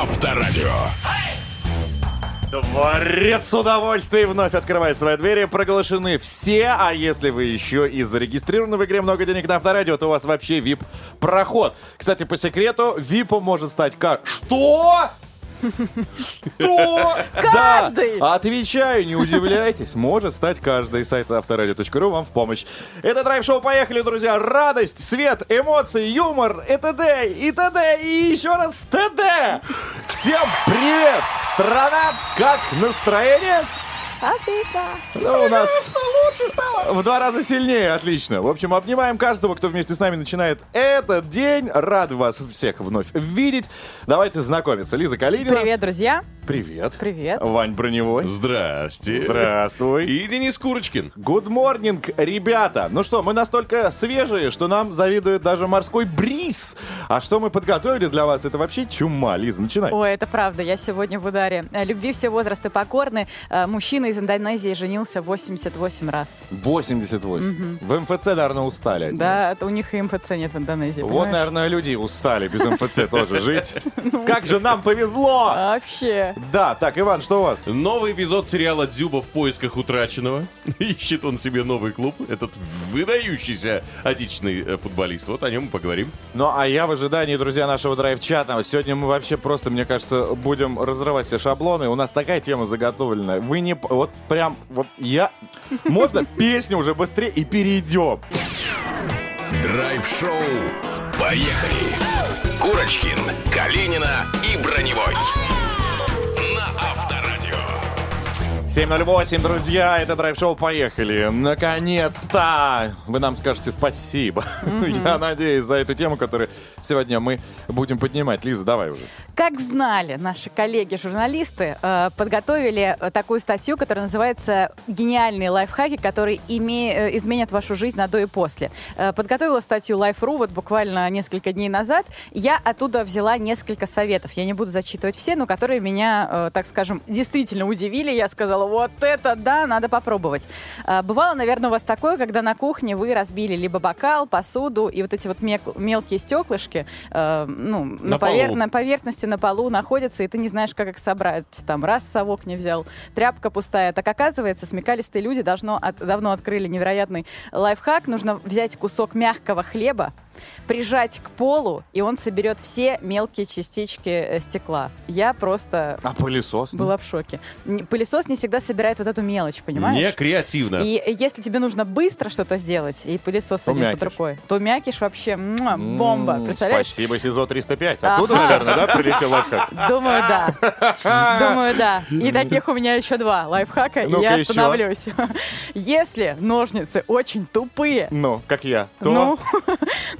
Авторадио. Дворец удовольствий вновь открывает свои двери. Проглашены все, а если вы еще и зарегистрированы в игре «Много денег на авторадио», то у вас вообще VIP-проход. Кстати, по секрету, VIP может стать как... Что? Что? Каждый! Да, отвечаю, не удивляйтесь. Может стать каждый. Сайт авторадио.ру вам в помощь. Это драйв-шоу «Поехали, друзья». Радость, свет, эмоции, юмор и т.д. и т.д. и еще раз т.д. Всем привет! Страна, как настроение? Отлично. Ну, у нас лучше стало. В два раза сильнее, отлично. В общем, обнимаем каждого, кто вместе с нами начинает этот день. Рад вас всех вновь видеть. Давайте знакомиться. Лиза Калинина. Привет, друзья. Привет. Привет. Вань Броневой. Здрасте. Здравствуй. И Денис Курочкин. Good morning, ребята. Ну что, мы настолько свежие, что нам завидует даже морской бриз. А что мы подготовили для вас, это вообще чума. Лиза, начинай. Ой, это правда, я сегодня в ударе. Любви все возрасты покорны. Э, Мужчина из Индонезии женился 88 раз. 88. В МФЦ, наверное, устали. от. Да, это у них и МФЦ нет в Индонезии, Вот, понимаешь? наверное, люди устали без МФЦ тоже жить. Ну. Как же нам повезло! Вообще. Да, так, Иван, что у вас? Новый эпизод сериала «Дзюба в поисках утраченного». Ищет он себе новый клуб. Этот выдающийся отечественный э, футболист. Вот о нем мы поговорим. Ну, а я в ожидании, друзья, нашего драйв-чата. Сегодня мы вообще просто, мне кажется, будем разрывать все шаблоны. У нас такая тема заготовлена. Вы не... Вот прям... Вот я... Можно песню уже быстрее и перейдем? Драйв-шоу. Поехали. Курочкин, Калинина и Броневой. 7.08, друзья, это драйв-шоу «Поехали». Наконец-то! Вы нам скажете спасибо. Я надеюсь за эту тему, которую сегодня мы будем поднимать. Лиза, давай уже. Как знали наши коллеги-журналисты, э, подготовили э, такую статью, которая называется «Гениальные лайфхаки, которые име- э, изменят вашу жизнь на до и после». Подготовила статью Life.ru вот буквально несколько дней назад. Я оттуда взяла несколько советов. Я не буду зачитывать все, но которые меня, так скажем, действительно удивили. Я сказала, вот это да, надо попробовать. Э, Бывало, наверное, у вас такое, когда на кухне вы разбили либо бокал, посуду, и вот эти вот мелкие стеклышки, э, ну, на, На повер- на поверхности на полу находятся, и ты не знаешь, как их собрать. Там раз совок не взял, тряпка пустая. Так оказывается, смекалистые люди должно от- давно открыли невероятный лайфхак. Нужно взять кусок мягкого хлеба, прижать к полу, и он соберет все мелкие частички э, стекла. Я просто А пылесос? была в шоке. Пылесос не всегда собирает вот эту мелочь, понимаешь? Не креативно. И если тебе нужно быстро что-то сделать, и пылесос То один под рукой, то мякиш вообще муа, бомба. М, Представляешь? Спасибо, СИЗО 305. Оттуда, Ага. наверное, да, прилетел лайфхак? Думаю, да. Думаю, да. И таких у меня еще два лайфхака, и я остановлюсь. Если ножницы очень тупые, Ну, как я. То... ну,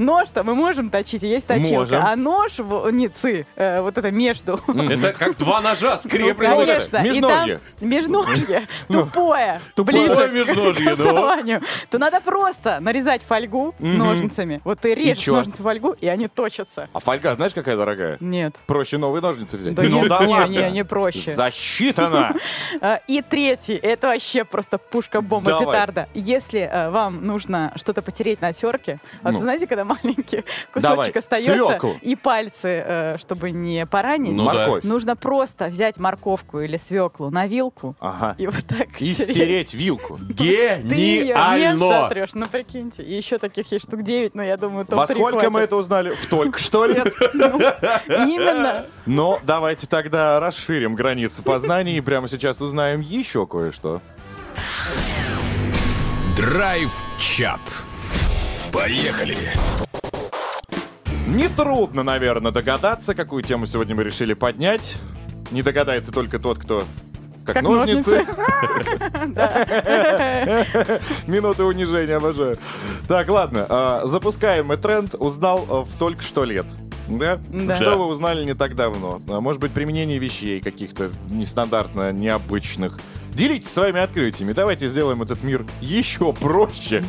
нож-то мы можем точить, и есть точилка. Можем. А ножницы, э, вот это между, Это как два ножа ну, скреплены. конечно. и Межножье. там Межножье. Тупое. Тупое Ближе межножье, к ну. То надо просто нарезать фольгу ножницами. Вот ты режешь ножницы фольгу, и они точатся. А фольга, знаешь, какая дорогая? Нет. Проще новые ножницы взять. Да ну нет, да не, не, не проще. Засчитано. А, И третий, это вообще просто пушка-бомба, Давай. петарда. Если э, вам нужно что-то потереть на терке, вот Ну. знаете, когда маленький Давай, кусочек остается, свёклу. и пальцы, э, чтобы не поранить, Ну да. Морковь. нужно просто взять морковку или свеклу на вилку Ага. и вот так И тереть. стереть вилку. Ты ее не Гениально. сотрешь, ну прикиньте. И еще таких есть штук 9, но я думаю, топ Во сколько мы это узнали? В только что лет. Именно. Но давайте тогда расширим границы познаний и прямо сейчас узнаем еще кое-что. Драйв-чат. Поехали. Нетрудно, наверное, догадаться, какую тему сегодня мы решили поднять. Не догадается только тот, кто как, Как ножницы. Минуты унижения обожаю. Так, ладно. а, Запускаем мы тренд. Узнал а, в только что лет. Да? Да. Что вы узнали не так давно? А, Может быть, применение вещей каких-то нестандартно, необычных. Делитесь своими открытиями. Давайте сделаем этот мир еще проще.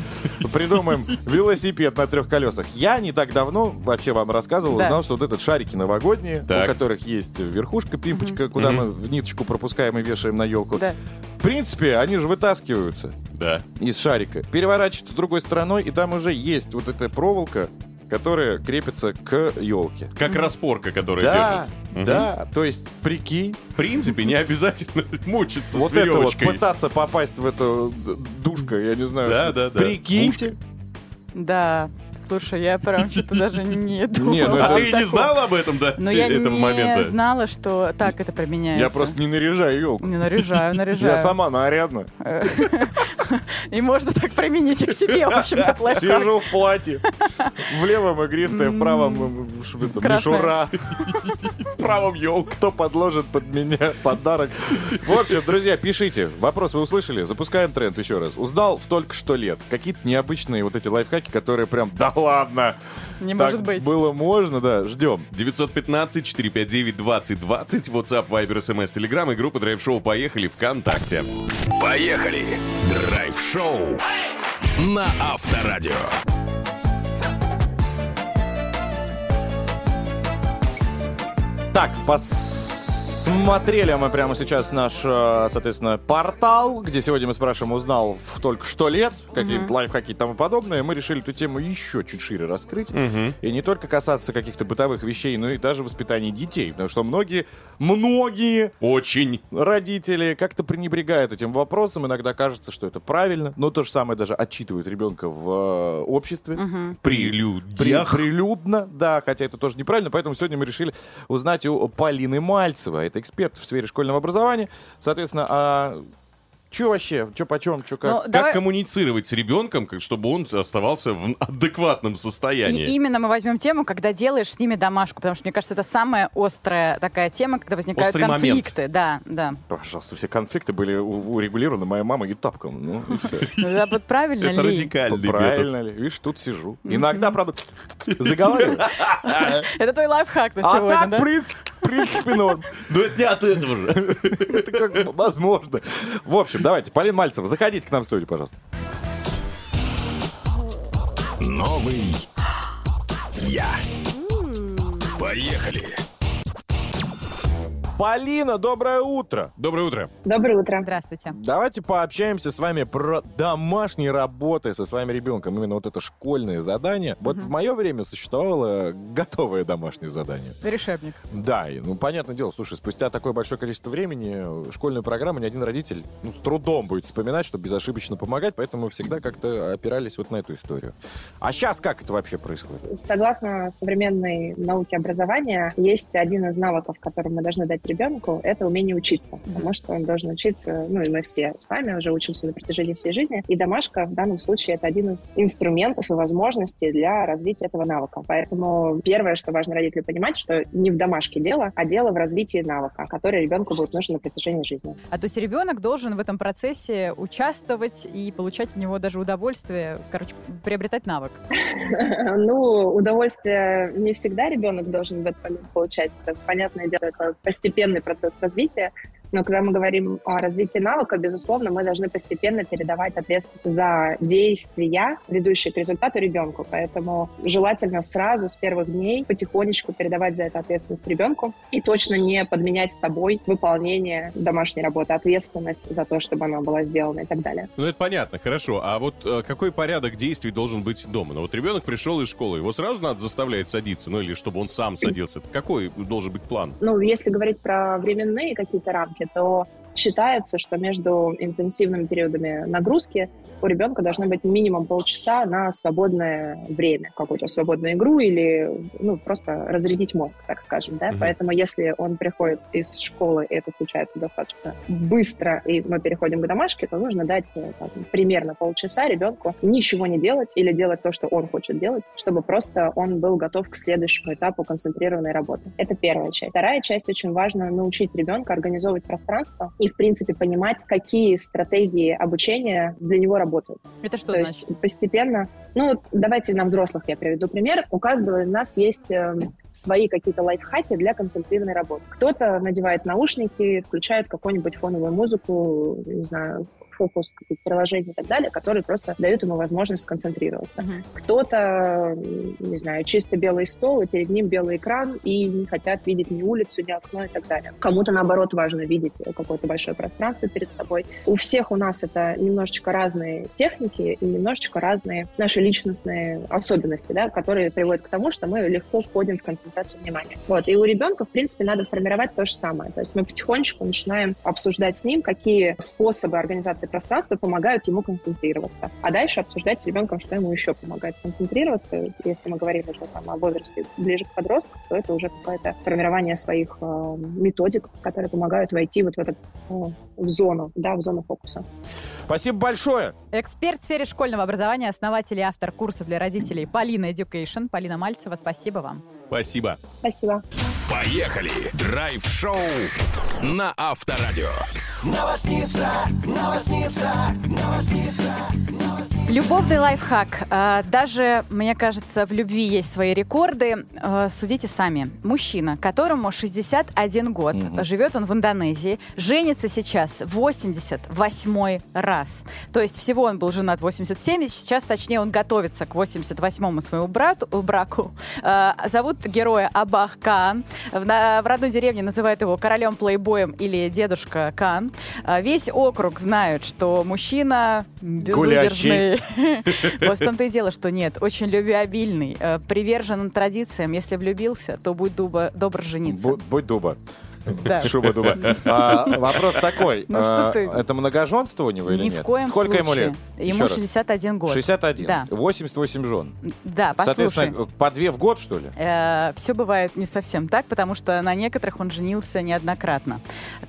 Придумаем велосипед на трех колесах. Я не так давно, вообще вам рассказывал, Да. узнал, что вот этот шарики новогодние, Так. у которых есть верхушка, пимпочка, куда мы в ниточку пропускаем и вешаем на елку. Да. В принципе, они же вытаскиваются Да. из шарика, переворачиваются с другой стороной, и там уже есть вот эта проволока, которые крепятся к елке. Как распорка, которая Да, держит. Да, то есть, прикинь, В принципе, не обязательно мучиться вот с это вот веревочкой. пытаться попасть в эту душка, я не знаю. Да, что- да, да. Прикиньте. Да, слушай, я прям что-то даже не думала. Не, ну А это- ты не знала об этом до Но я этого не момента? знала, что так это применяется. Я просто не наряжаю елку. Не наряжаю, наряжаю. Я сама нарядна. И можно так применить и к себе, в общем, этот лайфхак. Сижу в платье. В левом игристое, в правом мишура. Правом елка. Кто подложит под меня подарок? В общем, друзья, пишите. Вопрос вы услышали? Запускаем тренд еще раз. Узнал в только что лет. Какие-то необычные вот эти лайфхаки, которые прям, да ладно. Не Так может быть. было можно, да. Ждем. 915-459-2020, WhatsApp, Viber, SMS, Telegram и группа Drive Show «Поехали» ВКонтакте. Поехали! Драйв-шоу на Авторадио. Так, посмотрели мы прямо сейчас наш, э, соответственно, портал, где сегодня мы спрашиваем, узнал в только что лет, какие-то лайфхаки и тому подобное. Мы решили эту тему еще чуть шире раскрыть. И не только касаться каких-то бытовых вещей, но и даже воспитания детей. Потому что многие, многие Очень. родители как-то пренебрегают этим вопросом. Иногда кажется, что это правильно. Но то же самое даже отчитывают ребенка в э, обществе. При, Прелюдиях. прилюдно, да, хотя это тоже неправильно, поэтому сегодня мы решили узнать у Полины Мальцевой. Это эксперт в сфере школьного образования. Соответственно, а что вообще, что почем, что как? Ну, Как давай- коммуницировать с ребенком, как- чтобы он оставался в адекватном состоянии? И именно мы возьмем тему, когда делаешь с ними домашку, потому что, мне кажется, это самая острая такая тема, когда возникают Острый момент. конфликты. Да, да. Пожалуйста, все конфликты были урегулированы моей мамой и тапком. Ну, и все. Ну, да, вот правильно Это ли? радикальный метод. Правильно ли? Видишь, тут сижу. Иногда, правда, заговариваю. Это твой лайфхак на А сегодня, так, да? в принципе, в принципе, норм. Ну это не от этого же. Это как возможно. В общем, давайте, Полин Мальцев, заходите к нам в студию, пожалуйста. Новый я. Поехали! Полина, доброе утро. Доброе утро. Доброе утро. Здравствуйте. Давайте пообщаемся с вами про домашние работы со своим ребенком. Именно вот это школьное задание. Вот в мое время существовало готовое домашнее задание. Решебник. Да, и, ну, понятное дело, слушай, спустя такое большое количество времени школьную программу ни один родитель ну, с трудом будет вспоминать, чтобы безошибочно помогать, поэтому мы всегда как-то опирались вот на эту историю. А сейчас как это вообще происходит? Согласно современной науке образования, есть один из навыков, который мы должны дать ребенку, это умение учиться. Потому что он должен учиться, ну и мы все с вами уже учимся на протяжении всей жизни. И домашка в данном случае это один из инструментов и возможностей для развития этого навыка. Поэтому первое, что важно родителю понимать, что не в домашке дело, а дело в развитии навыка, который ребенку будет нужен на протяжении жизни. А то есть ребенок должен в этом процессе участвовать и получать от него даже удовольствие, короче, приобретать навык. Ну, удовольствие не всегда ребенок должен в этот момент получать. Это, понятное дело, это постепенный процесс развития. Но когда мы говорим о развитии навыка, безусловно, мы должны постепенно передавать ответственность за действия, ведущие к результату ребенку. Поэтому желательно сразу, с первых дней, потихонечку передавать за это ответственность ребенку и точно не подменять собой выполнение домашней работы, ответственность за то, чтобы она была сделана и так далее. Ну, это понятно, хорошо. А вот э, какой порядок действий должен быть дома? Ну, вот ребенок пришел из школы, его сразу надо заставлять садиться, ну, или чтобы он сам садился. Какой должен быть план? ну, если говорить про временные какие-то рамки, то считается, что между интенсивными периодами нагрузки у ребенка должно быть минимум полчаса на свободное время, какую-то свободную игру или ну, просто разрядить мозг, так скажем. Да? Мгм. Поэтому если он приходит из школы, и это случается достаточно быстро, и мы переходим к домашке, то нужно дать э, там, примерно полчаса ребенку ничего не делать или делать то, что он хочет делать, чтобы просто он был готов к следующему этапу концентрированной работы. Это первая часть. Вторая часть очень важно научить ребенка организовывать пространство и, в принципе, понимать, какие стратегии обучения для него работают. Это что То значит? есть постепенно, ну вот давайте на взрослых я приведу пример. У каждого из нас есть э, свои какие-то лайфхаки для концентрированной работы. Кто-то надевает наушники, включает какую-нибудь фоновую музыку, не знаю, фокус, какие-то приложения и так далее, которые просто дают ему возможность сконцентрироваться. Мгм. Кто-то, не знаю, чисто белый стол, и перед ним белый экран, и не хотят видеть ни улицу, ни окно и так далее. Кому-то, наоборот, важно видеть какое-то большое пространство перед собой. У всех у нас это немножечко разные техники и немножечко разные наши личностные особенности, да, которые приводят к тому, что мы легко входим в концентрацию внимания. Вот. И у ребенка, в принципе, надо формировать то же самое. То есть мы потихонечку начинаем обсуждать с ним, какие способы организации пространства помогают ему концентрироваться. А дальше обсуждать с ребенком, что ему еще помогает концентрироваться. Если мы говорим уже там, о возрасте ближе к подростку, то это уже какое-то формирование своих э, методик, которые помогают войти вот в, этот, э, в зону, да, в зону фокуса. Спасибо большое. Эксперт в сфере школьного образования, основатель и автор курсов для родителей Полина Education. Полина Мальцева, спасибо вам. Спасибо. Спасибо. Поехали! Драйв-шоу на Авторадио. Любовный лайфхак. А, Даже, мне кажется, в любви есть свои рекорды. А, Судите сами. Мужчина, которому 61 год, живет он в Индонезии, женится сейчас 88 раз. То есть всего он был женат 87, сейчас, точнее, он готовится к 88-му своему брату, браку. А, Зовут героя Абах Каан. В, в родной деревне называют его королем-плейбоем или дедушка Кан. А, Весь округ знает, что мужчина безудержный. Вот в том-то и дело, что нет. Очень любвеобильный, э, привержен традициям. Если влюбился, то будь дуба- добр жениться. Бу- Будь дуба. Да. Шуба дуба. А, Вопрос такой. Ну а, ты? Это многоженство у него или Ни нет? в коем Сколько ему лет? Ему Еще раз. 61 год. 61. Да. 88 жен. Да, послушай. Соответственно, по две в год, что ли? все бывает не совсем так, потому что на некоторых он женился неоднократно.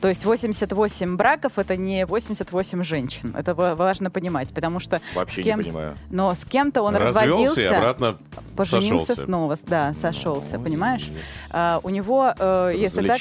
То есть 88 браков это не 88 женщин. Это ва- важно понимать, потому что Вообще не понимаю. Но с кем-то он Развелся и разводился, обратно поженился сошелся. снова, да, сошелся, понимаешь? А, у него, э, если так.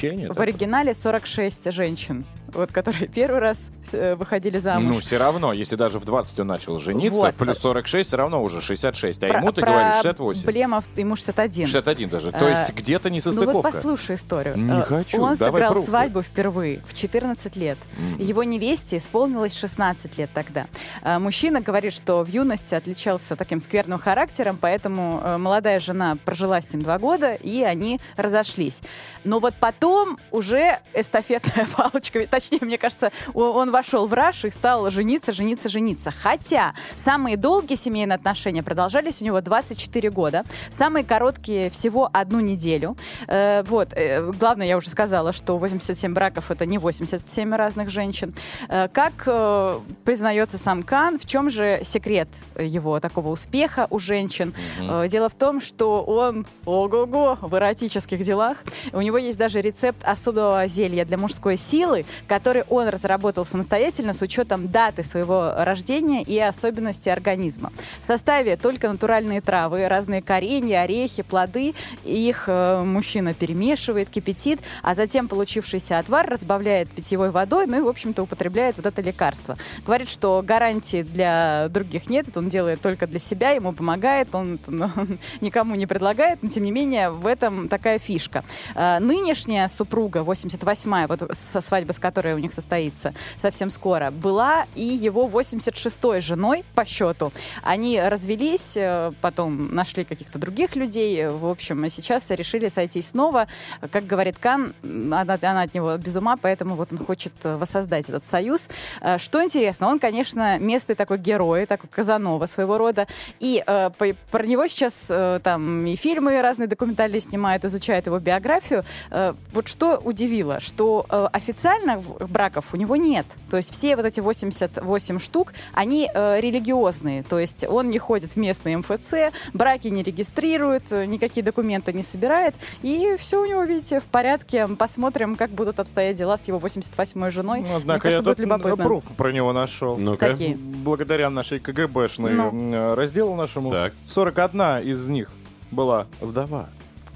Оригинале 46 женщин, вот которые первый раз э, выходили замуж. Ну, все равно, если даже в 20 он начал жениться, Вот. плюс 46, все равно уже 66. А Про- ему, ты говоришь, 68. Проблема, ему 61. 61 даже. То Э, есть где-то Ну вот послушай историю. Не Э, хочу, Он давай сыграл пруфы. свадьбу впервые в 14 лет. Его невесте исполнилось 16 лет тогда. Мужчина говорит, что в юности отличался таким скверным характером, поэтому молодая жена прожила с ним два года, и они разошлись. Но вот потом уже эстафетная палочка, точнее, мне кажется, он вошел в раш и стал жениться, жениться, жениться. Хотя самые долгие семейные отношения продолжались у него 24 года, самые короткие всего одну неделю. Э, вот, э, главное, я уже сказала, что 87 браков это не 87 разных женщин. Э, как признается сам Кан, в чем же секрет его такого успеха у женщин? Э, дело в том, что он, ого-го, в эротических делах. У него есть даже рецепт особого зелья для мужской силы, который он разработал самостоятельно с учетом даты своего рождения и особенностей организма. В составе только натуральные травы, разные коренья, орехи, плоды. Их э, мужчина перемешивает, кипятит, а затем получившийся отвар разбавляет питьевой водой, ну и, в общем-то, употребляет вот это лекарство. Говорит, что гарантии для других нет, это он делает только для себя, ему помогает, он, ну, никому не предлагает, но, тем не менее, в этом такая фишка. А, Нынешняя супруга, 88-я, вот со свадьбы, с которой у них состоится совсем скоро, была и его 86-й женой по счету. Они развелись, э, потом нашли каких-то других людей, в общем, сейчас решили сойтись снова. Как говорит Кан, она, она от него без ума, поэтому вот он хочет э, воссоздать этот союз. Э, Что интересно, он, конечно, местный такой герой, такой Казанова своего рода, и э, про него сейчас э, там и фильмы разные документальные снимают, изучают его биографию. Э, вот что удивило, что э, официально браков у него нет. То есть все вот эти 88 штук, они э, религиозные. То есть он не ходит в местный МФЦ, браки не регистрирует, э, никакие документы не собирает. И все у него, видите, в порядке. Посмотрим, как будут обстоять дела с его 88-й женой. Ну, Мне Однако кажется, я будет любопытно. пруф про него нашел. Ну-ка. Какие? Благодаря нашей КГБшной Ну. м, разделу нашему, Так. 41 из них была вдова.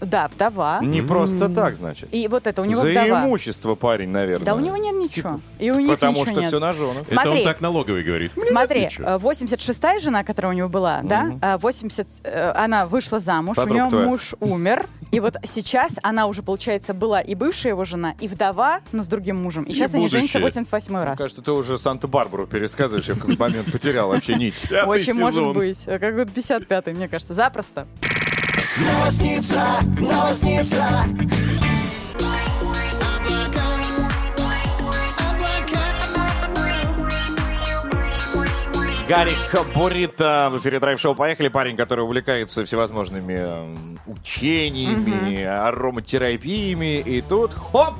Да, вдова. Не просто так, значит. И вот это, у него За вдова. имущество парень, наверное. Да у него нет ничего. И у них Потому ничего что нет. все на женах. Это он Смотри. так налоговый говорит. Смотри, ничего. э, 86-я жена, которая у него была, да, э, 80, э, она вышла замуж, Подруга у нее твоя. муж умер, и вот сейчас она уже, получается, была и бывшая его жена, и вдова, но с другим мужем. И сейчас они женятся будущее. 88 Мне раз. кажется, ты уже Санта-Барбару пересказываешь, я в какой-то момент потерял вообще нить. Пятый Очень может сезон. быть. Э, Как вот 55-й, мне кажется. Запросто. Гарик Бурита в эфире драйв-шоу «Поехали». Парень, который увлекается всевозможными эм, учениями, ароматерапиями. И тут, хоп,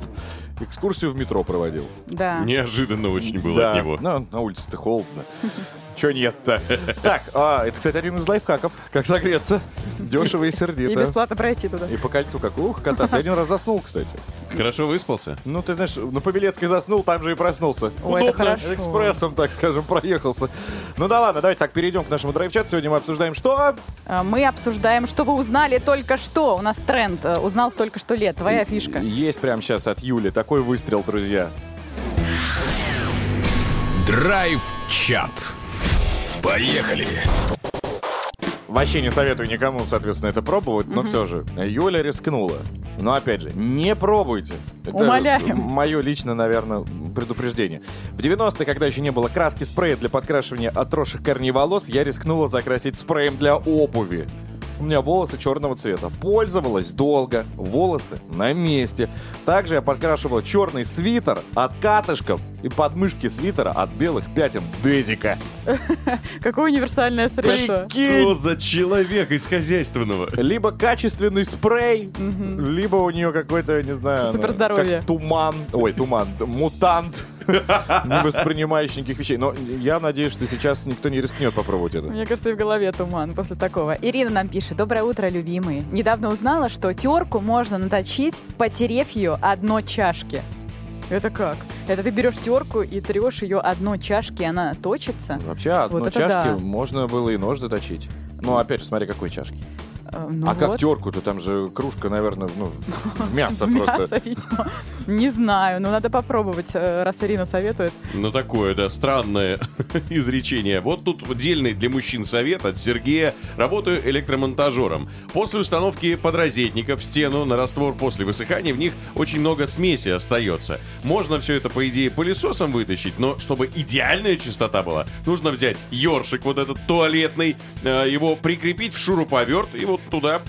экскурсию в метро проводил. Да. Неожиданно очень было да, от него. ну, на улице-то холодно. Че нет-то? Так, а, это, кстати, один из лайфхаков. Как согреться. Дешево и И сердито. бесплатно пройти туда. И по кольцу как ух, кататься. Я один раз заснул, кстати. Хорошо выспался? Ну, ты знаешь, на Павелецкой заснул, там же и проснулся. Ой, это Удобно. хорошо. Экспрессом, так скажем, проехался. Ну да ладно, давайте так перейдем к нашему драйв-чату. Сегодня мы обсуждаем что? А, Мы обсуждаем, что вы узнали только что. У нас тренд. э, Узнал в только что лет. Твоя фишка. Есть прямо сейчас от Юли такой выстрел, друзья. Драйв-чат. Поехали. Вообще не советую никому, соответственно, это пробовать, но все же, Юля рискнула. Но опять же, не пробуйте. Это Умоляем. мое личное, наверное, предупреждение. В 90-е, когда еще не было краски спрея для подкрашивания отросших корней волос, я рискнула закрасить спреем для обуви. У меня волосы черного цвета. Пользовалась долго. Волосы на месте. Также я подкрашивала черный свитер от катышков и подмышки свитера от белых пятен Дезика. Какое универсальное средство. Что за человек из хозяйственного? Либо качественный спрей, либо у нее какой-то, не знаю... Суперздоровье. туман. Ой, туман. Мутант. Не воспринимающий никаких вещей. Но я надеюсь, что сейчас никто не рискнет попробовать это. Мне кажется, и в голове туман после такого. Ирина нам пишет. Доброе утро, любимые. Недавно узнала, что терку можно наточить, потерев ее одно чашки. Это как? Это ты берешь терку и трешь ее одно чашки, и она точится? Вообще, Вот чашки да. можно было и нож заточить. Ну, опять же, смотри, какой чашки. Э, ну а как вот. терку-то? Там же кружка, наверное, ну, в мясо просто. мясо, видимо. Не знаю, но надо попробовать, э, раз Ирина советует. Ну, такое, да, странное изречение. Вот тут дельный для мужчин совет от Сергея. Работаю электромонтажером. После установки подрозетников в стену на раствор после высыхания в них очень много смеси остается. Можно все это, по идее, пылесосом вытащить, но чтобы идеальная чистота была, нужно взять ёршик вот этот туалетный, э, его прикрепить в шуруповерт и вот туда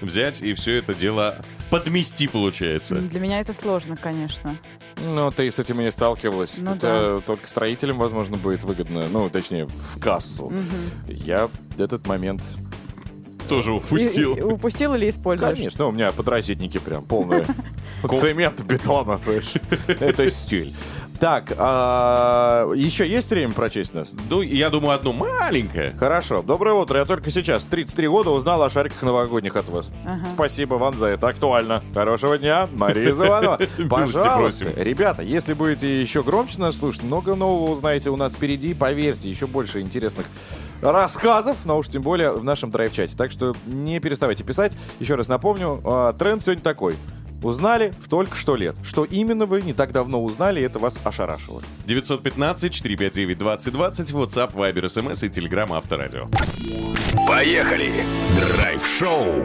взять и все это дело подмести получается. Для меня это сложно, конечно. Ну, ты с этим и не сталкивалась. Ну это только строителям, возможно, будет выгодно. Ну, точнее, в кассу. Я этот момент... Тоже И- упустил. и- упустил или используешь? Конечно, у меня подрозетники прям полные. Цемент, бетона? Это стиль. Так, а, еще есть время прочесть нас? Ну, я думаю, одно маленькое. Хорошо. Доброе утро. Я только сейчас, в 33 года, узнал о шариках новогодних от вас. Спасибо вам за это. Актуально. Хорошего дня, Мария Заванова. Пожалуйста. просим. Ребята, если будете еще громче нас слушать, много нового узнаете у нас впереди. Поверьте, еще больше интересных рассказов, но уж тем более в нашем драйв-чате. Так что не переставайте писать. Еще раз напомню, а, тренд сегодня такой. Узнали в только что лет. Что именно вы не так давно узнали, это вас ошарашило. 915-459-2020, WhatsApp, Viber, SMS и Telegram Авторадио. Поехали. Драйв-шоу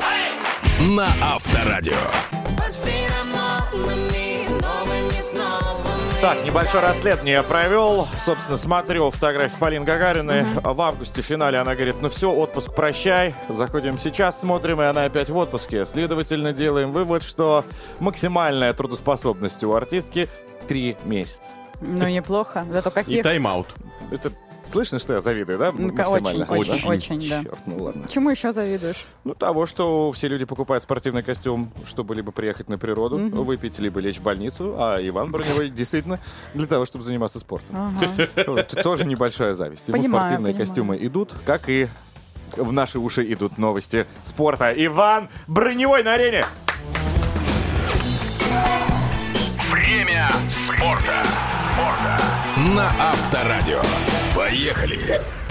на Авторадио. Так, небольшое расследование я провел. Собственно, смотрю фотографии Полины Гагариной. В августе в финале она говорит, ну все, отпуск прощай. Заходим сейчас, смотрим, и она опять в отпуске. Следовательно, делаем вывод, что максимальная трудоспособность у артистки 3 месяца. Ну, неплохо. Зато И каких... тайм-аут. Это слышно, что я завидую, да? Ну, Максимально? очень, очень, очень, да. Черт, ну ладно. Чему еще завидуешь? Ну, того, что все люди покупают спортивный костюм, чтобы либо приехать на природу, выпить, либо лечь в больницу, а Иван Броневой действительно для того, чтобы заниматься спортом. Ага. Вот, Тоже небольшая зависть. Ему Понимаю, спортивные понимаю. костюмы идут, как и в наши уши идут новости спорта. Иван Броневой на арене! Время спорта. На Авторадио. Поехали.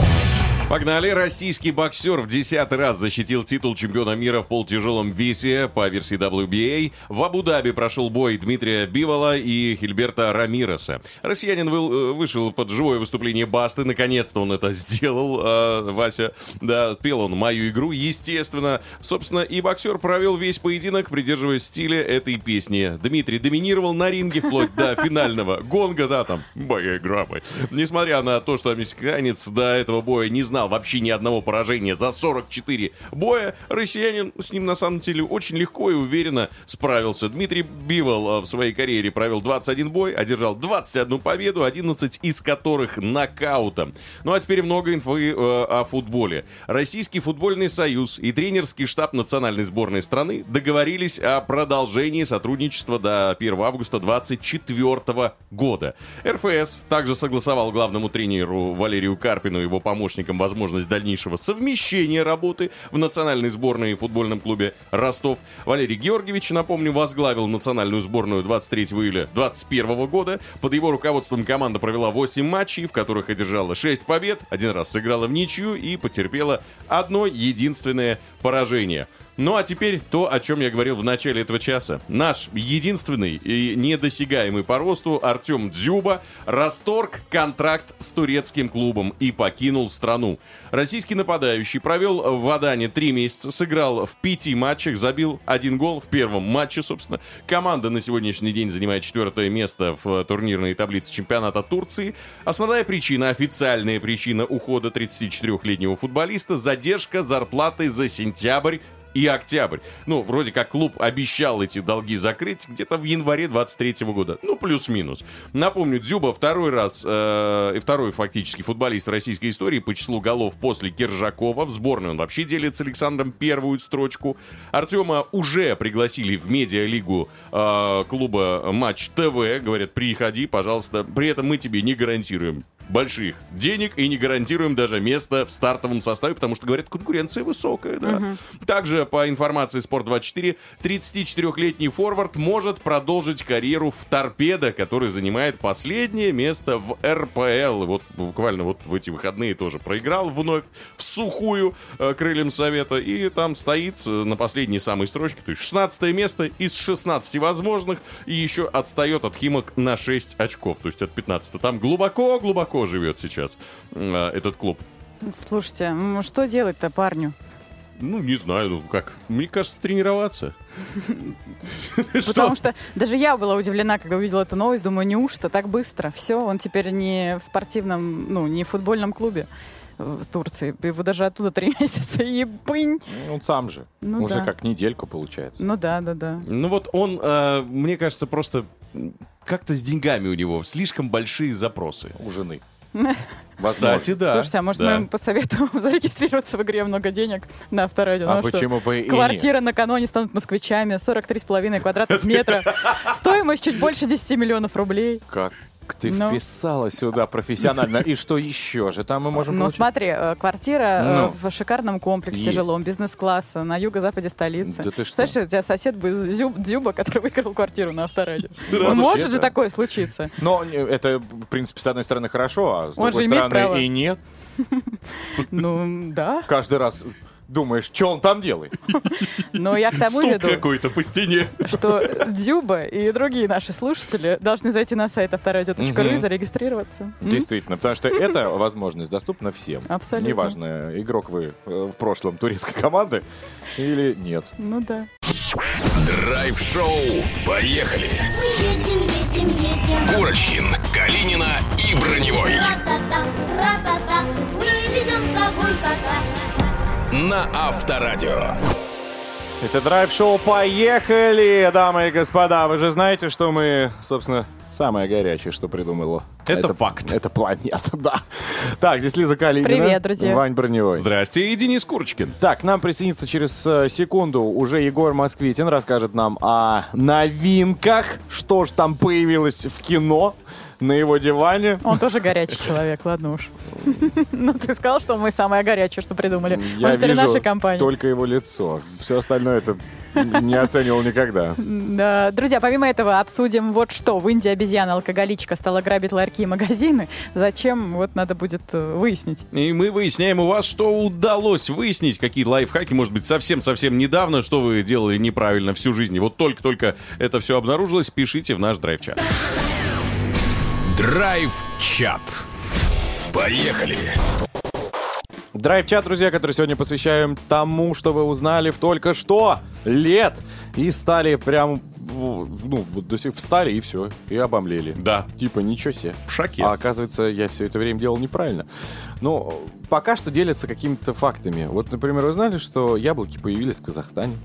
Погнали. Российский боксер в десятый раз защитил титул чемпиона мира в полутяжелом весе по версии WBA. В Абу-Даби прошел бой Дмитрия Бивола и Хильберта Рамиреса. Россиянин вы- вышел под живое выступление Басты. Наконец-то он это сделал, э, Вася. Да, пел он мою игру, естественно. Собственно, и боксер провел весь поединок, придерживаясь стиля этой песни. Дмитрий доминировал на ринге вплоть до финального гонга, да, там, моя игра. Несмотря на то, что мексиканец до этого боя не знал вообще ни одного поражения за 44 боя, россиянин с ним на самом деле очень легко и уверенно справился. Дмитрий Бивол э, в своей карьере провел 21 бой, одержал 21 победу, 11 из которых нокаутом. Ну а теперь много инфы э, о футболе. Российский футбольный союз и тренерский штаб национальной сборной страны договорились о продолжении сотрудничества до 1 августа 2024 года. РФС также согласовал главному тренеру Валерию Карпину и его помощникам возможность дальнейшего совмещения работы в национальной сборной и футбольном клубе Ростов. Валерий Георгиевич, напомню, возглавил национальную сборную 23 июля 2021 года. Под его руководством команда провела 8 матчей, в которых одержала 6 побед, один раз сыграла в ничью и потерпела одно единственное поражение. Ну а теперь то, о чем я говорил в начале этого часа. Наш единственный и недосягаемый по росту Артем Дзюба расторг контракт с турецким клубом и покинул страну. Российский нападающий провел в Адане три месяца, сыграл в пяти матчах, забил один гол в первом матче, собственно. Команда на сегодняшний день занимает четвертое место в турнирной таблице чемпионата Турции. Основная причина, официальная причина ухода 34-летнего футболиста – задержка зарплаты за сентябрь и октябрь. Ну, вроде как клуб обещал эти долги закрыть где-то в январе 23 года. Ну, плюс-минус. Напомню, Дзюба второй раз, э, и второй фактически футболист российской истории по числу голов после Киржакова. В сборной он вообще делит с Александром первую строчку. Артема уже пригласили в медиалигу э, клуба Матч ТВ. Говорят, приходи, пожалуйста. При этом мы тебе не гарантируем больших денег и не гарантируем даже место в стартовом составе, потому что, говорят, конкуренция высокая, да. Также, по информации Спорт24, 34-летний форвард может продолжить карьеру в Торпедо, который занимает последнее место в РПЛ. Вот буквально вот в эти выходные тоже проиграл вновь в сухую э, крыльям Совета, и там стоит э, на последней самой строчке, то есть 16 место из 16 возможных, и еще отстает от Химок на 6 очков, то есть от 15. Там глубоко-глубоко живет сейчас э, этот клуб. Слушайте, что делать-то парню? Ну, не знаю, ну как. Мне кажется, тренироваться. Потому что даже я была удивлена, когда увидела эту новость. Думаю, неужто так быстро? Все, он теперь не в спортивном, ну, не в футбольном клубе в Турции. Его даже оттуда три месяца и пынь. Он сам же. Ну Уже да. как недельку получается. Ну да, да, да. Ну вот он, э, мне кажется, просто как-то с деньгами у него слишком большие запросы. У жены. Кстати, да. Слушайте, а может да. мы им посоветуем зарегистрироваться в игре «Много денег» на авторадио? А Ну что, почему бы и Квартиры накануне станут москвичами, 43,5 квадратных метра, стоимость чуть больше 10 миллионов рублей. Как ты Ну. вписалась сюда профессионально. И что еще же там мы можем Ну, получить? смотри, э, квартира э, Ну. в шикарном комплексе Есть. жилом, бизнес-класса, на юго-западе столицы. Да ты что? Представляешь, у тебя сосед Зю- Дзюба, который выиграл квартиру на авторадио. Ну, Может же такое случиться? Но э, это, в принципе, с одной стороны хорошо, а с другой стороны и нет. Ну, да. Каждый раз думаешь, что он там делает. Но я к тому веду, какой-то по стене. что Дзюба и другие наши слушатели должны зайти на сайт авторадио.ру и зарегистрироваться. Действительно, потому что эта возможность доступна всем. Абсолютно. Неважно, игрок вы э, в прошлом турецкой команды или нет. Ну да. Драйв-шоу. Поехали. Мы едем, едем, едем. Курочкин, Калинина и Броневой. Ра-та-та, ра-та-та, мы везем с собой кота. На Авторадио. Это драйв-шоу «Поехали!» Дамы и господа, вы же знаете, что мы, собственно, самое горячее, что придумало. Это факт. Это планета, да. Так, здесь Лиза Калинина. Привет, друзья. Вань Броневой. Здрасте, и Денис Курочкин. Так, нам присоединится через э, секунду уже Егор Москвитин, расскажет нам о новинках, что ж там появилось в кино на его диване. Он тоже горячий человек, ладно уж. Ну, ты сказал, что мы самое горячее, что придумали. Я Может, или вижу нашей компании. только его лицо. Все остальное это Не оценивал никогда. Да, Друзья, помимо этого обсудим вот что. В Индии обезьяна-алкоголичка стала грабить ларьки и магазины. Зачем? Вот надо будет э, выяснить. И мы выясняем у вас, что удалось выяснить, какие лайфхаки, может быть, совсем-совсем недавно, что вы делали неправильно всю жизнь. И вот только-только это все обнаружилось, пишите в наш драйв-чат. Драйв-чат. Поехали. Драйв-чат, друзья, который сегодня посвящаем тому, что вы узнали в только что лет и стали прям, ну, вот до сих встали и все, и обомлели. Да. Типа, ничего себе. В шоке. А оказывается, я все это время делал неправильно. Но пока что делятся какими-то фактами. Вот, например, вы знали, что яблоки появились в Казахстане?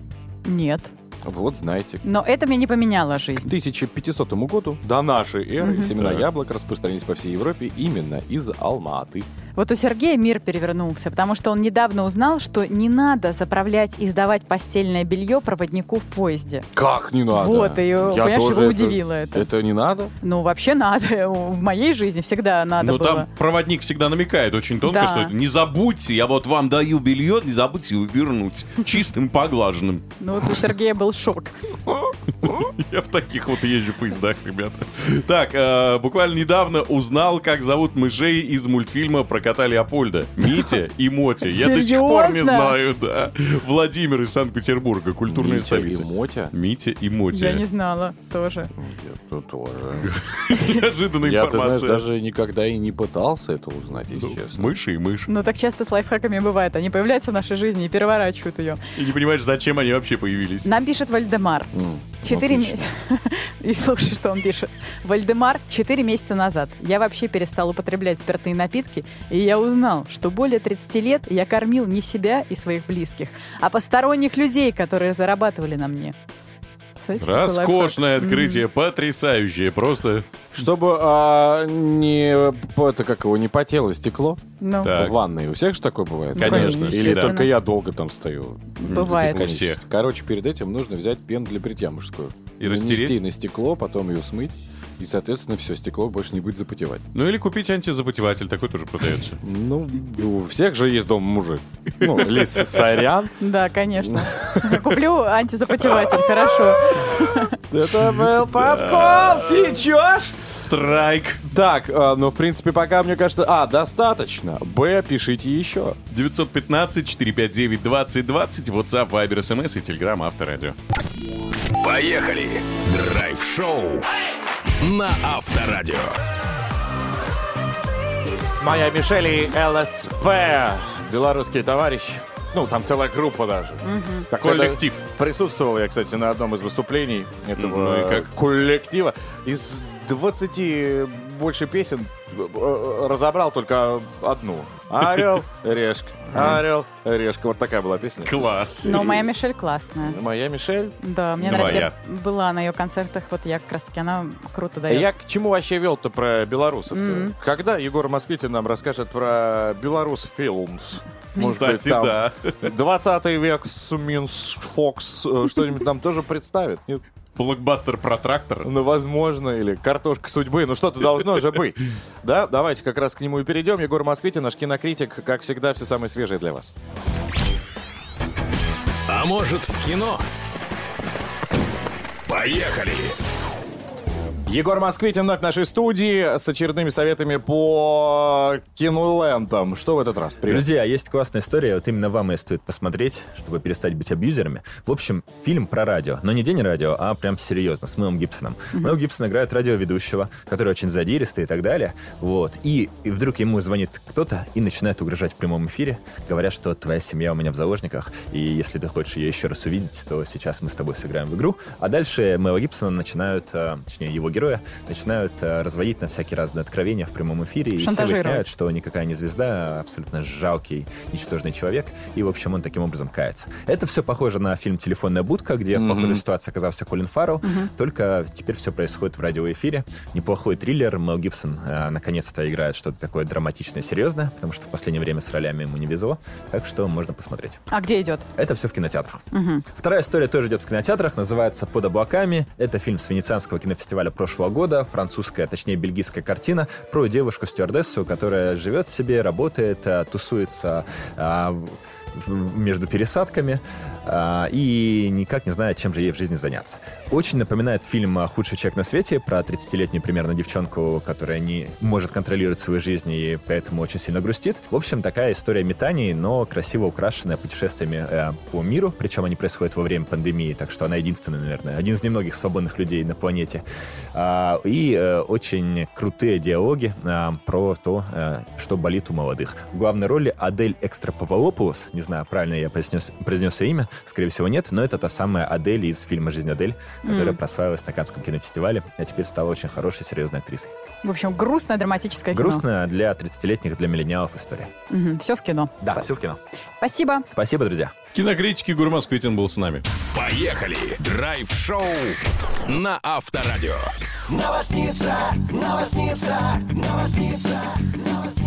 Нет. Вот знаете. Но это мне не поменяло К жизнь. 1500 году до нашей эры семена Так. яблок распространились по всей Европе именно из Алматы. Вот у Сергея мир перевернулся, потому что он недавно узнал, что не надо заправлять и сдавать постельное белье проводнику в поезде. Как не надо? Вот, и, Я понимаешь, его удивило это. Это не надо? Ну, вообще надо. В моей жизни всегда надо Но было. Ну, там проводник всегда намекает очень тонко, Да. что не забудьте, я вот вам даю белье, не забудьте его вернуть чистым, поглаженным. Ну, вот у Сергея был шок. Я в таких вот езжу поездах, ребята. Так, э, буквально недавно узнал, как зовут мышей из мультфильма про кота Леопольда. Митя и Мотя. Я до сих пор не знаю, да. Владимир из Санкт-Петербурга, культурная Митя столица. и Мотя? Митя и Мотя. Я не знала тоже. Я тоже. Неожиданная Я, ты знаешь, информация. даже никогда и не пытался это узнать, если Ну, честно. Мыши и мышь. Ну, так часто с лайфхаками бывает. Они появляются в нашей жизни и переворачивают ее. И не понимаешь, зачем они вообще появились. Нам пишет Вальдемар. М, Четыре ме- И слушай, что он пишет. Вальдемар, четыре месяца назад я вообще перестал употреблять спиртные напитки, и я узнал, что более 30 лет я кормил не себя и своих близких, а посторонних людей, которые зарабатывали на мне. Лайфхак? Роскошное открытие, потрясающее, просто. Чтобы а, не, это как его, не потело стекло Ну, Так. в ванной. У всех же такое бывает? Ну, Конечно, Или только я долго там стою? бывает. У всех. Короче, перед этим нужно взять пену для бритья мужскую. И Нанести растереть? на стекло, потом ее смыть. И, соответственно, все, стекло больше не будет запотевать. Ну или купить антизапотеватель, такой тоже продается. Ну, у всех же есть дома мужик. Ну, Лис, сорян. Да, конечно. Куплю антизапотеватель, хорошо. Это был подкол сейчас. Страйк. Так, а, ну, в принципе, пока, мне кажется... А, достаточно. Б, пишите еще. 915-459-2020, WhatsApp, Viber, SMS и Telegram Авторадио. Поехали. Драйв-шоу на Авторадио. Моя Мишель и ЛСП. Белорусские товарищи. Ну, там целая группа даже. Так Коллектив. это- Присутствовал я, кстати, на одном из выступлений этого Ну и как? коллектива. Из 20 больше песен э, разобрал только одну. Орел, решка, орел, решка. Вот такая была песня. Класс. Но моя Мишель классная. Моя Мишель. Да, мне Твоя. нравится. Я была на ее концертах, вот я как раз таки, она круто дает. Я к чему вообще вел-то про белорусов-то? Мгм. Когда Егор Москвитин нам расскажет про Белорус Филмс? Может быть, Кстати, там да. 20 век с Минс Фокс э, что-нибудь нам тоже представит? Нет? Блокбастер про трактор. Ну, возможно, или картошка судьбы. Ну, что-то должно же быть. Да, давайте как раз к нему и перейдем. Егор Москвитин, наш кинокритик, как всегда, все самое свежее для вас. А может в кино? Поехали. Егор Москвитин вновь в нашей студии с очередными советами по кинолентам. Что в этот раз? Привет. Друзья, есть классная история, вот именно вам ее стоит посмотреть, чтобы перестать быть абьюзерами. В общем, фильм про радио, но не день радио, а прям серьезно, с Мэлом Гибсоном. Мэл Гибсон играет радиоведущего, который очень задиристый и так далее. Вот. И, и вдруг ему звонит кто-то и начинает угрожать в прямом эфире, говоря, что твоя семья у меня в заложниках, и если ты хочешь ее еще раз увидеть, то сейчас мы с тобой сыграем в игру. А дальше Мэла Гибсона начинают, э, точнее, его героя, начинают э, разводить на всякие разные откровения в прямом эфире, и все выясняют, что никакая не звезда, а абсолютно жалкий, ничтожный человек, и, в общем, он таким образом кается. Это все похоже на фильм «Телефонная будка», где в похожей ситуации оказался Колин Фаррелл, только теперь все происходит в радиоэфире. Неплохой триллер, Мел Гибсон э, наконец-то играет что-то такое драматичное, серьезное, потому что в последнее время с ролями ему не везло, так что можно посмотреть. А где идет? Это все в кинотеатрах. Вторая история тоже идет в кинотеатрах, называется «Под облаками». Это фильм с Венецианского кинофестиваля прошлого года, французская, точнее бельгийская картина про девушку-стюардессу, которая живет себе, работает, а, тусуется в- между пересадками а, и никак не знает, чем же ей в жизни заняться. Очень напоминает фильм «Худший человек на свете» про 30-летнюю примерно девчонку, которая не может контролировать свою жизнь и поэтому очень сильно грустит. В общем, такая история метаний, но красиво украшенная путешествиями э, по миру, причем они происходят во время пандемии, так что она единственная, наверное, один из немногих свободных людей на планете. А, и э, очень крутые диалоги а, про то, э, что болит у молодых. В главной роли Адель Экстрапополопулос, не знаю, правильно я произнес, произнес ее имя, скорее всего нет, но это та самая Адель из фильма «Жизнь Адель», которая прославилась на Каннском кинофестивале, а теперь стала очень хорошей, серьезной актрисой. В общем, грустное драматическое кино. Грустная для 30-летних, для миллениалов история. все в кино. Да, все в кино. Спасибо. Спасибо, друзья. Кинокритики Гурмас Квитин был с нами. Поехали! Драйв-шоу на Авторадио.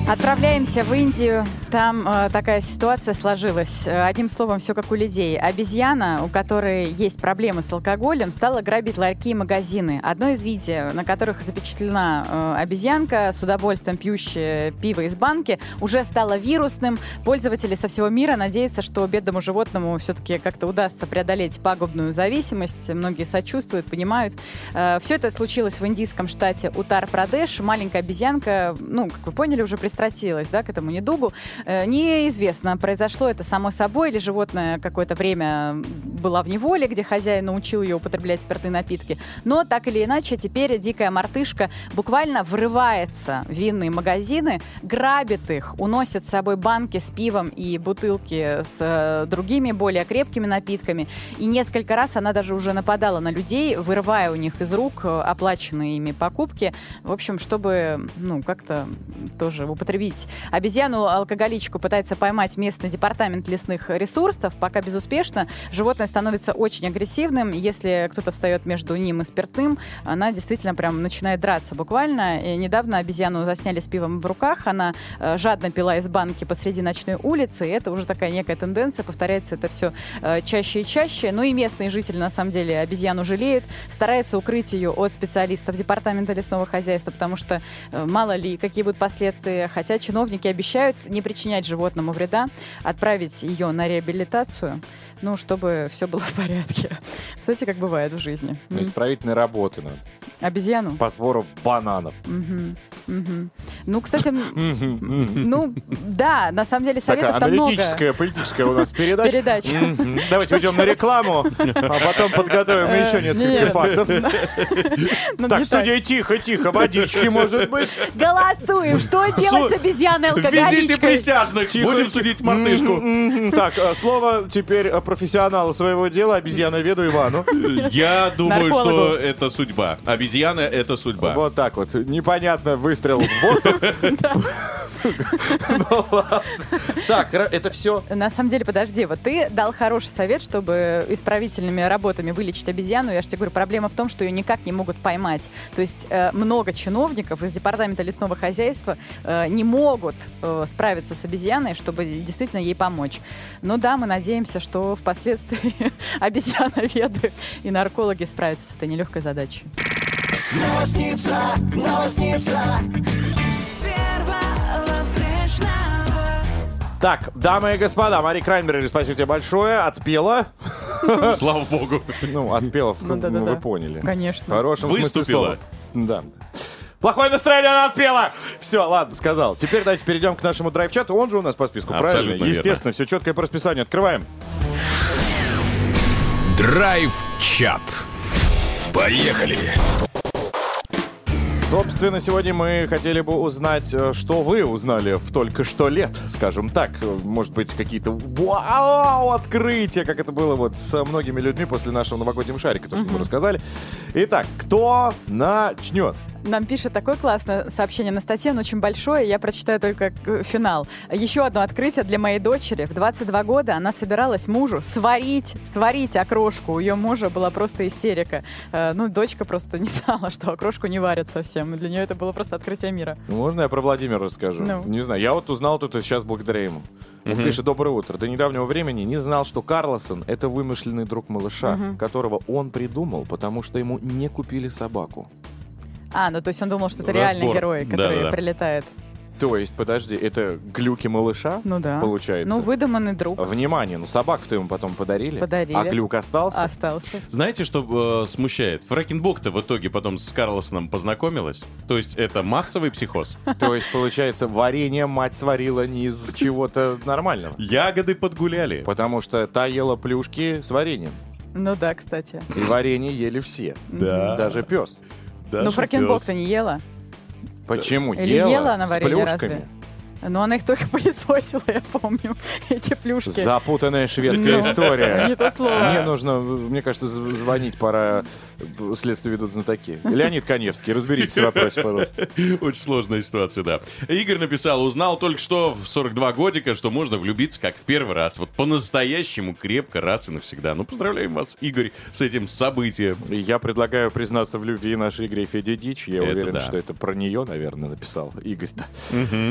Отправляемся в Индию. Там э, такая ситуация сложилась. Э, Одним словом, все как у людей. Обезьяна, у которой есть проблемы с алкоголем, стала грабить ларьки и магазины. Одно из видео, на которых запечатлена э, обезьянка с удовольствием пьющая пиво из банки, уже стало вирусным. Пользователи со всего мира надеются, что бедному животному все-таки как-то удастся преодолеть пагубную зависимость. Многие сочувствуют, понимают. Все это случилось в индийском штате Утар-Прадеш. Маленькая обезьянка, ну, как вы поняли, уже пристрастилась да, к этому недугу. Э, Неизвестно, произошло это само собой, или животное какое-то время было в неволе, где хозяин научил ее употреблять спиртные напитки. Но так или иначе, теперь дикая мартышка буквально врывается в винные магазины, грабит их, уносит с собой банки с пивом и бутылки с э, другими более крепкими напитками. И несколько раз она даже уже нападала на людей, вырывая у них из рук э, оплаченные ими покупки. В общем, чтобы, ну, как-то тоже употребить. Обезьяну-алкоголичку пытается поймать местный департамент лесных ресурсов. Пока безуспешно. Животное становится очень агрессивным. Если кто-то встает между ним и спиртным, она действительно прям начинает драться буквально. И недавно обезьяну засняли с пивом в руках. Она э, жадно пила из банки посреди ночной улицы. И это уже такая некая тенденция. Повторяется это все э, чаще и чаще. Ну и местные жители, на самом деле, обезьяну жалеют. Стараются укрыть ее от специалистов департамента лесного хозяйства, потому что э, мало ли, какие будут последствия. Хотя чиновники обещают не причинять животному вреда, отправить ее на реабилитацию, ну, чтобы все было в порядке. Кстати, как бывает в жизни. Ну, Исправительные работы надо. Обезьяну? по сбору бананов. Мгм. Мгм. Ну, кстати, ну, да, на самом деле советов там много. аналитическая, политическая у нас передача. Давайте уйдем на рекламу, а потом подготовим еще Э, несколько нет. фактов. Ну, Так, не студия, тихо, тихо, водички, может быть. Голосуем. Что делать с обезьяной Введите алкоголичкой? присяжных, будем судить мартышку. Так, э, слово теперь э, профессионалу своего дела, обезьяноведу Ивану. Я думаю, что это судьба. Обезьяна — это судьба. Вот так вот. Непонятно, выстрел в воздух. Ну ладно. Так, это все. На самом деле, подожди, вот ты дал хороший совет, чтобы исправительными работами вылечить обезьяну. Я же тебе говорю, проблема в том, что ее никак не могут поймать. То есть э, много чиновников из департамента лесного хозяйства э, не могут э, справиться с обезьяной, чтобы действительно ей помочь. Но да, мы надеемся, что впоследствии обезьяноведы и наркологи справятся с этой нелегкой задачей. Так, дамы и господа, Мари Краймберг, спасибо тебе большое. Отпела. Слава богу. Ну, отпела, Ну, вы поняли. Конечно. В хорошем смысле Выступила. слова. Да. Плохое настроение, она отпела! Все, ладно, сказал. Теперь давайте перейдем к нашему драйв-чату. Он же у нас по списку, Абсолютно правильно? верно. Естественно, все четкое по расписанию. Открываем. Драйв-чат. Поехали! Собственно, сегодня мы хотели бы узнать, э, что вы узнали в только что лет, скажем так. Может быть, какие-то вау открытия, как это было вот с многими людьми после нашего новогоднего шарика, то, что мы рассказали. Итак, кто начнет? Нам пишет такое классное сообщение на статье, оно очень большое, я прочитаю только э, финал. Еще одно открытие для моей дочери. В 22 года она собиралась мужу сварить, сварить окрошку. У ее мужа была просто истерика. Э, Ну, дочка просто не знала, что окрошку не варят совсем. И Для нее это было просто открытие мира. Ну, Можно я про Владимира расскажу? Ну. Не знаю, я вот узнал это сейчас благодаря ему. Он пишет, доброе утро. До недавнего времени не знал, что Карлосон — это вымышленный друг малыша, которого он придумал, потому что ему не купили собаку. А, ну то есть он думал, что это реальный Разбор. герой, который Да-да-да. прилетает. То есть, подожди, это глюки малыша? Ну да. Получается. Ну, выдуманный друг. Внимание, ну собаку-то ему потом подарили. Подарили. А глюк остался? Остался. Знаете, что э, смущает? Фрэкенбок-то в итоге потом с Карлосоном познакомилась. То есть это массовый психоз. То есть, получается, варенье мать сварила не из чего-то нормального. Ягоды подгуляли. Потому что та ела плюшки с вареньем. Ну да, кстати. И варенье ели все. Да. Даже пес. Даже ну, фракенбок-то не ела. Почему? Или ела она с варенье разве? Но она их только пылесосила, я помню, эти плюшки. Запутанная шведская Ну, история. Не то слово. Мне нужно, мне кажется, зв- звонить пора. Следствие ведут знатоки. Леонид Коневский, разберитесь в вопросе, пожалуйста. Очень сложная ситуация, да. Игорь написал, узнал только что в 42 годика, что можно влюбиться как в первый раз. Вот по-настоящему крепко, раз и навсегда. Ну, поздравляем вас, Игорь, с этим событием. Я предлагаю признаться в любви нашей игре Феди Дич. Я Это уверен, да. что это про нее, наверное, написал Игорь-то.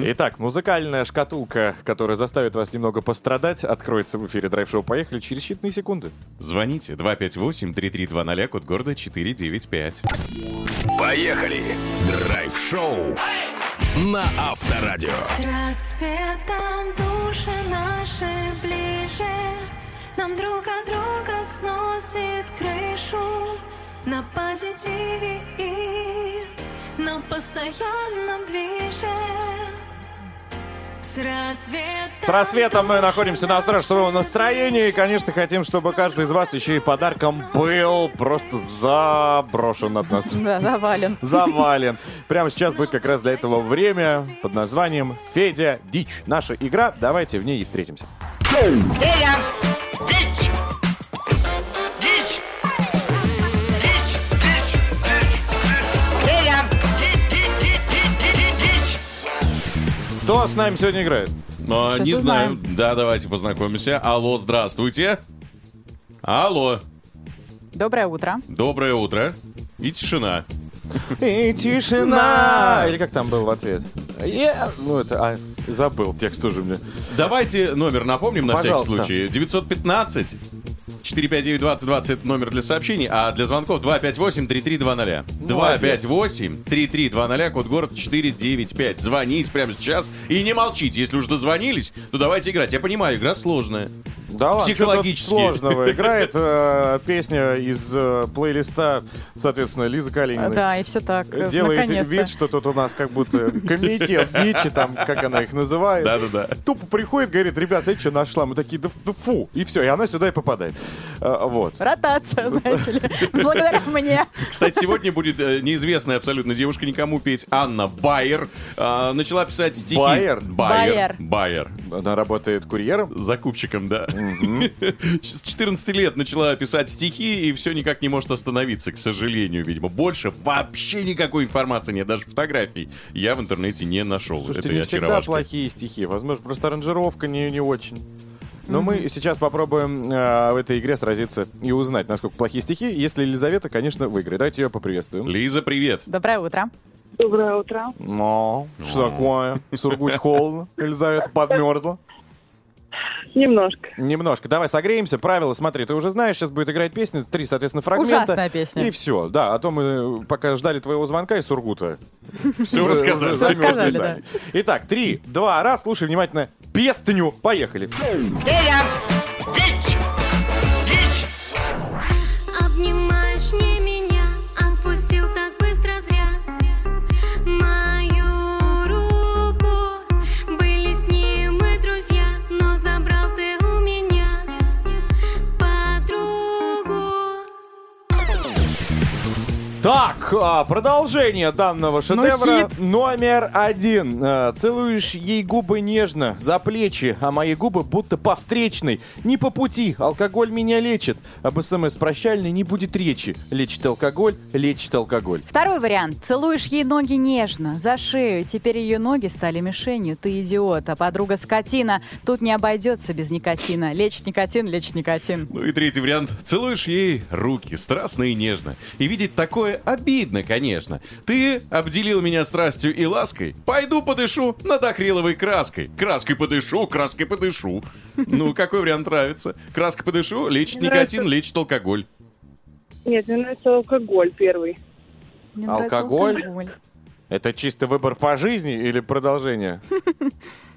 Итак, музыкальная шкатулка, которая заставит вас немного пострадать, откроется в эфире драйв-шоу «Поехали» через считанные секунды. Звоните 258-3320, код города 495. Поехали! Драйв-шоу на Авторадио. Рассветом души наши ближе Нам друг от друга сносит крышу На позитиве и на постоянном движе С рассветом С рассветом мы находимся на страшном настроении. И, конечно, хотим, чтобы каждый из вас еще и подарком был просто заброшен от нас. Да, завален. Завален. Прямо сейчас будет как раз для этого время под названием Федя Дичь. Наша игра. Давайте в ней и встретимся. Кто с нами сегодня играет? А, Сейчас не знаю. узнаем. Да, давайте познакомимся. Алло, здравствуйте. Алло, Доброе утро. доброе утро. И тишина. И тишина. Или как там был в ответ? Я- Ну, это... а, забыл текст уже мне. Давайте номер напомним на Пожалуйста. всякий случай. 915 459 2020 это номер для сообщений, а для звонков 258-3320. 258-3320, код город 495. Звоните прямо сейчас и не молчите. Если уже дозвонились, то давайте играть. Я понимаю, игра сложная. Да ладно, Психологически. сложного. Играет э, песня из э, плейлиста, соответственно, Лизы Калининой. Да, и все так. э, Делает Наконец-то. вид, что тут у нас как будто комитет дичи, там, как она их называет. Да-да-да. Тупо приходит, говорит, ребят, знаете, что нашла? Мы такие, да, да фу. И все, и она сюда и попадает. Э, вот. Ротация, знаете ли. Благодаря мне. Кстати, сегодня будет э, неизвестная абсолютно девушка никому петь Анна Байер. А, начала писать стихи. Байер? Байер. Байер. Она работает курьером. Закупщиком, да. С 14 лет начала писать стихи и все никак не может остановиться, к сожалению, видимо. Больше вообще никакой информации нет, даже фотографий я в интернете не нашел. Слушайте, Это не всегда плохие стихи. Возможно, просто аранжировка не, не очень. Но мы сейчас попробуем э, в этой игре сразиться и узнать, насколько плохие стихи. Если Елизавета, конечно, выиграет. Давайте ее поприветствуем. Лиза, привет. Доброе утро. Доброе утро. Но, что такое? Сургуть холодно. Елизавета подмерзла. Немножко. Немножко. Давай согреемся. Правила, смотри, ты уже знаешь, сейчас будет играть песня. Три, соответственно, фрагмента. Ужасная песня. И все. Да, а то мы пока ждали твоего звонка из Сургута. Все рассказали. Итак, три, два, раз. Слушай внимательно. Песню. Поехали. Обнимаешь Так, а, продолжение данного шедевра хит. номер один. А, Целуешь ей губы нежно, за плечи, а мои губы будто по встречной. Не по пути, алкоголь меня лечит. Об СМС прощальной не будет речи. Лечит алкоголь, лечит алкоголь. Второй вариант. Целуешь ей ноги нежно, за шею. Теперь ее ноги стали мишенью. Ты идиот, а подруга скотина. Тут не обойдется без никотина. Лечит никотин, лечит никотин. Ну и третий вариант. Целуешь ей руки, страстно и нежно. И видеть такое обидно, конечно. Ты обделил меня страстью и лаской. Пойду подышу над акриловой краской. Краской подышу, краской подышу. Ну, какой вариант нравится? Краской подышу, лечит никотин, лечит алкоголь. Нет, мне нравится алкоголь первый. Мне Алкоголь? алкоголь. Это чисто выбор по жизни или продолжение?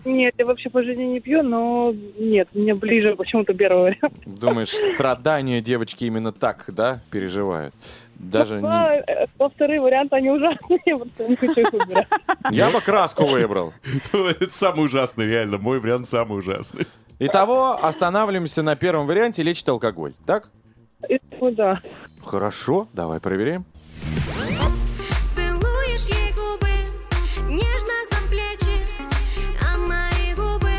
Нет, я вообще по жизни не пью, но нет, мне ближе почему-то первый вариант. Думаешь, страдания девочки именно так, да, переживают? Даже не- А, э, во вторые варианты они ужасные, я просто не хочу их выбирать. Я бы краску выбрал. Ну, Это самый ужасный, реально. Мой вариант самый ужасный. Итого, останавливаемся на первом варианте лечит алкоголь. Так? Ну, да. Хорошо, давай проверяем. Целуешь ей губы, нежно за плечи, а мои губы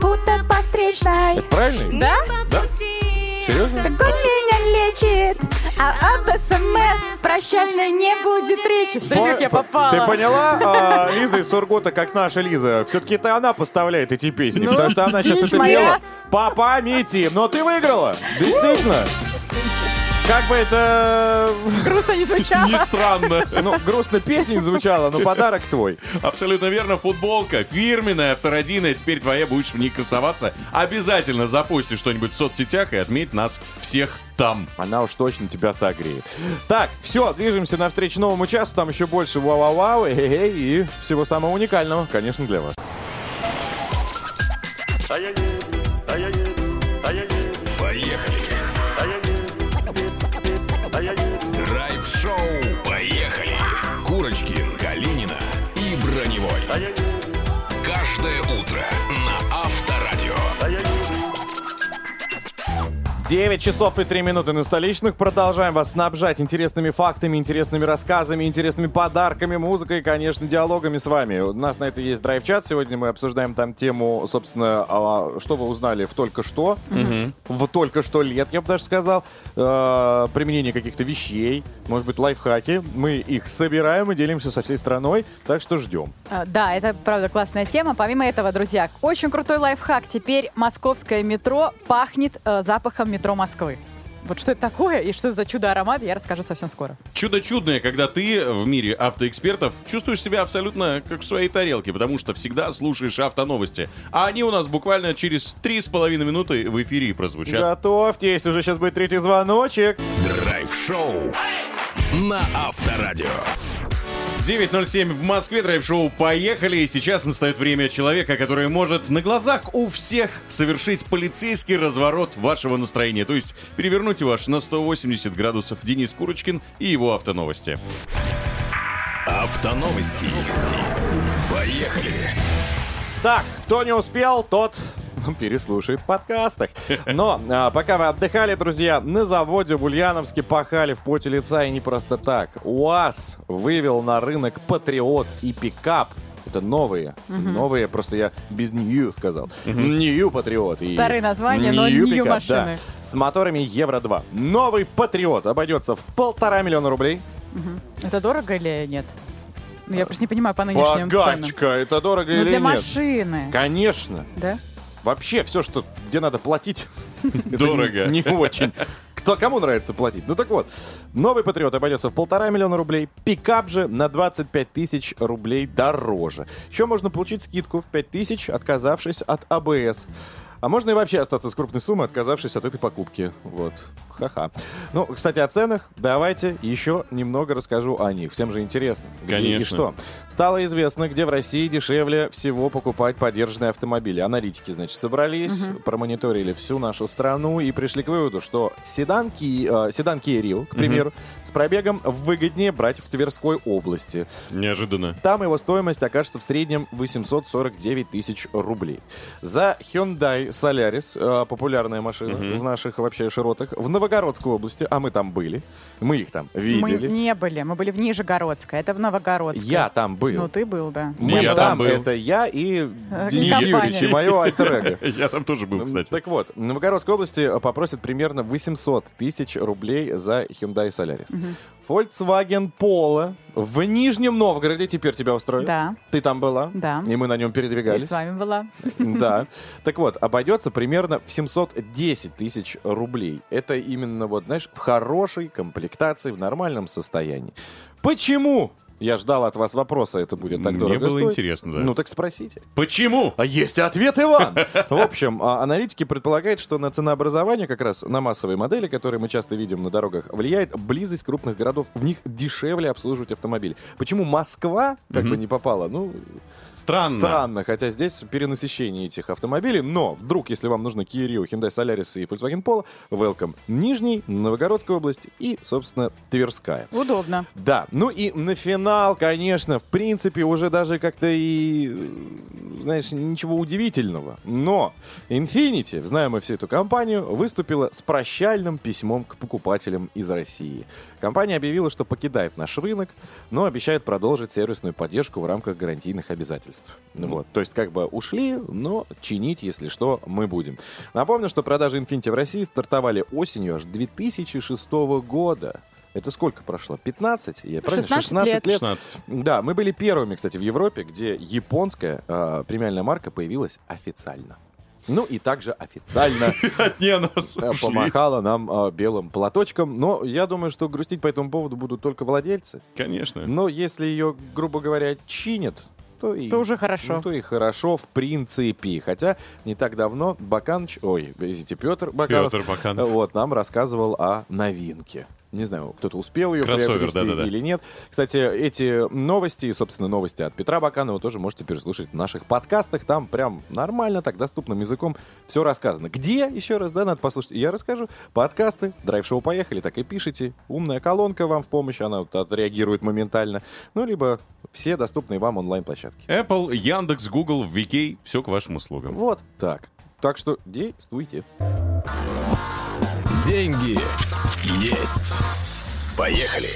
Будто по встречной. Это правильный? Да? пути. Серьезно? Так он меня лечит, а об СМС прощальной не будет речи. Смотрите, как я попала. Ты поняла, а, Лиза из Сургута, как наша Лиза? Все-таки это она поставляет эти песни, Ну, потому что она сейчас это моя. пела по памяти. Но ты выиграла, действительно. Как бы это, Грустно не звучало. Не странно. ну, грустно песня не звучала, но подарок твой. Абсолютно верно. Футболка фирменная, автородинная. Теперь твоя будешь в ней красоваться. Обязательно запусти что-нибудь в соцсетях и отметь нас всех там. Она уж точно тебя согреет. Так, все, движемся навстречу новому часу. Там еще больше вау-вау-вау, и всего самого уникального, конечно, для вас. Поехали. Курочкин, Калинина и Броневой. Каждое утро 9 часов и 3 минуты на столичных. Продолжаем вас снабжать интересными фактами, интересными рассказами, интересными подарками, музыкой и, конечно, диалогами с вами. У нас на это есть драйв-чат. Сегодня мы обсуждаем там тему, собственно, а, что вы узнали в только что. В только что лет, я бы даже сказал. Э, применение каких-то вещей, может быть, лайфхаки. Мы их собираем и делимся со всей страной. Так что ждем. А, Да, это правда классная тема. Помимо этого, друзья, очень крутой лайфхак. Теперь московское метро пахнет э, запахом метро Москвы. Вот что это такое и что за чудо-аромат, я расскажу совсем скоро. Чудо чудное, когда ты в мире автоэкспертов чувствуешь себя абсолютно как в своей тарелке, потому что всегда слушаешь автоновости. А они у нас буквально через три с половиной минуты в эфире прозвучат. Готовьтесь, уже сейчас будет третий звоночек. Драйв-шоу на Авторадио. 9.07 в Москве, драйв-шоу «Поехали!» И сейчас настает время человека, который может на глазах у всех совершить полицейский разворот вашего настроения. То есть перевернуть его аж на 180 градусов. Денис Курочкин и его автоновости. Автоновости. Поехали. Так, кто не успел, тот переслушает в подкастах. Но а, пока вы отдыхали, друзья, на заводе в Ульяновске пахали в поте лица и не просто так. УАЗ вывел на рынок Патриот и пикап. Это новые. Новые, просто я без Нью сказал. Нью Патриот. Старые названия, но New New Pickup, машины. да. С моторами Евро-2. Новый Патриот обойдется в полтора миллиона рублей. Это дорого или нет? Ну, я просто не понимаю по нынешним ценам. Богачка, это дорого Ну, или для нет? машины. Конечно. Да? Вообще, все, что где надо платить, Дорого. Не, не очень. Кто, кому нравится платить? Ну так вот, новый Патриот обойдется в полтора миллиона рублей, пикап же на 25 тысяч рублей дороже. Еще можно получить скидку в 5 тысяч, отказавшись от АБС. А можно и вообще остаться с крупной суммой, отказавшись от этой покупки. Вот. Ха-ха. Ну, кстати, о ценах давайте еще немного расскажу о них. Всем же интересно. Где и Конечно. что. Стало известно, где в России дешевле всего покупать подержанные автомобили. Аналитики, значит, собрались, промониторили всю нашу страну и пришли к выводу, что седан, Ки- э, седан Kia Rio, к примеру, с пробегом выгоднее брать в Тверской области. Неожиданно. Там его стоимость окажется в среднем 849 тысяч рублей. За Hyundai Solaris, э, популярная машина в наших вообще широтах, в Новогородской области, а мы там были, мы их там Мы видели. не были, мы были в Нижегородской, это в Новогородской. Я там был. Ну, ты был, да. Мы Я там, там был. это я и Э, Денис. Юрьевич, и мое альтер Я там тоже был, кстати. Так вот, в Новгородской области э, попросят примерно 800 тысяч рублей за Hyundai Solaris. Volkswagen Polo в Нижнем Новгороде теперь тебя устроит? Да. Ты там была? Да. И мы на нем И передвигались? с вами была. Да. Так вот, обойдется примерно в 710 тысяч рублей. Это именно вот, знаешь, в хорошей комплектации, в нормальном состоянии. Почему Я ждал от вас вопроса, это будет так Мне дорого было стоить. интересно, да. Ну так спросите. Почему? А есть ответ, Иван! В общем, а, аналитики предполагают, что на ценообразование, как раз на массовые модели, которые мы часто видим на дорогах, влияет близость крупных городов. В них дешевле обслуживать автомобиль. Почему Москва как бы не попала? Ну, Странно. Странно, хотя здесь перенасыщение этих автомобилей. Но вдруг, если вам нужно Kia Rio, Hyundai Solaris и Volkswagen Polo, welcome. Нижний, Новогородская область и, собственно, Тверская. Удобно. Да, ну и на финал, конечно, в принципе, уже даже как-то и, знаешь, ничего удивительного. Но Infinity, знаем мы всю эту компанию, выступила с прощальным письмом к покупателям из России. Компания объявила, что покидает наш рынок, но обещает продолжить сервисную поддержку в рамках гарантийных обязательств. Ну Вот. То есть как бы ушли, но чинить, если что, мы будем. Напомню, что продажи Infinity в России стартовали осенью аж 2006 года. Это сколько прошло? 15? Я правильно? 16 лет. 16. Да, мы были первыми, кстати, в Европе, где японская э, премиальная марка появилась официально. Ну и также официально Не, нас э, помахала нам э, белым платочком. Но я думаю, что грустить по этому поводу будут только владельцы. Конечно. Но если ее, грубо говоря, чинят, то и, То уже хорошо. ну, то и хорошо, в принципе. Хотя не так давно Баканович, ой, извините, Петр Баканов, Петр Баканов. вот, нам рассказывал о новинке. Не знаю, кто-то успел ее Кроссовер, приобрести да-да-да. или нет. Кстати, эти новости, собственно, новости от Петра Баканова тоже можете переслушать в наших подкастах. Там прям нормально, так доступным языком все рассказано. Где, еще раз, да, надо послушать. Я расскажу. Подкасты, драйв-шоу «Поехали», так и пишите. Умная колонка вам в помощь, она вот отреагирует моментально. Ну, либо все доступные вам онлайн-площадки. Apple, Яндекс, Google, VK, все к вашим услугам. Вот так. Так что действуйте. Деньги есть. Поехали.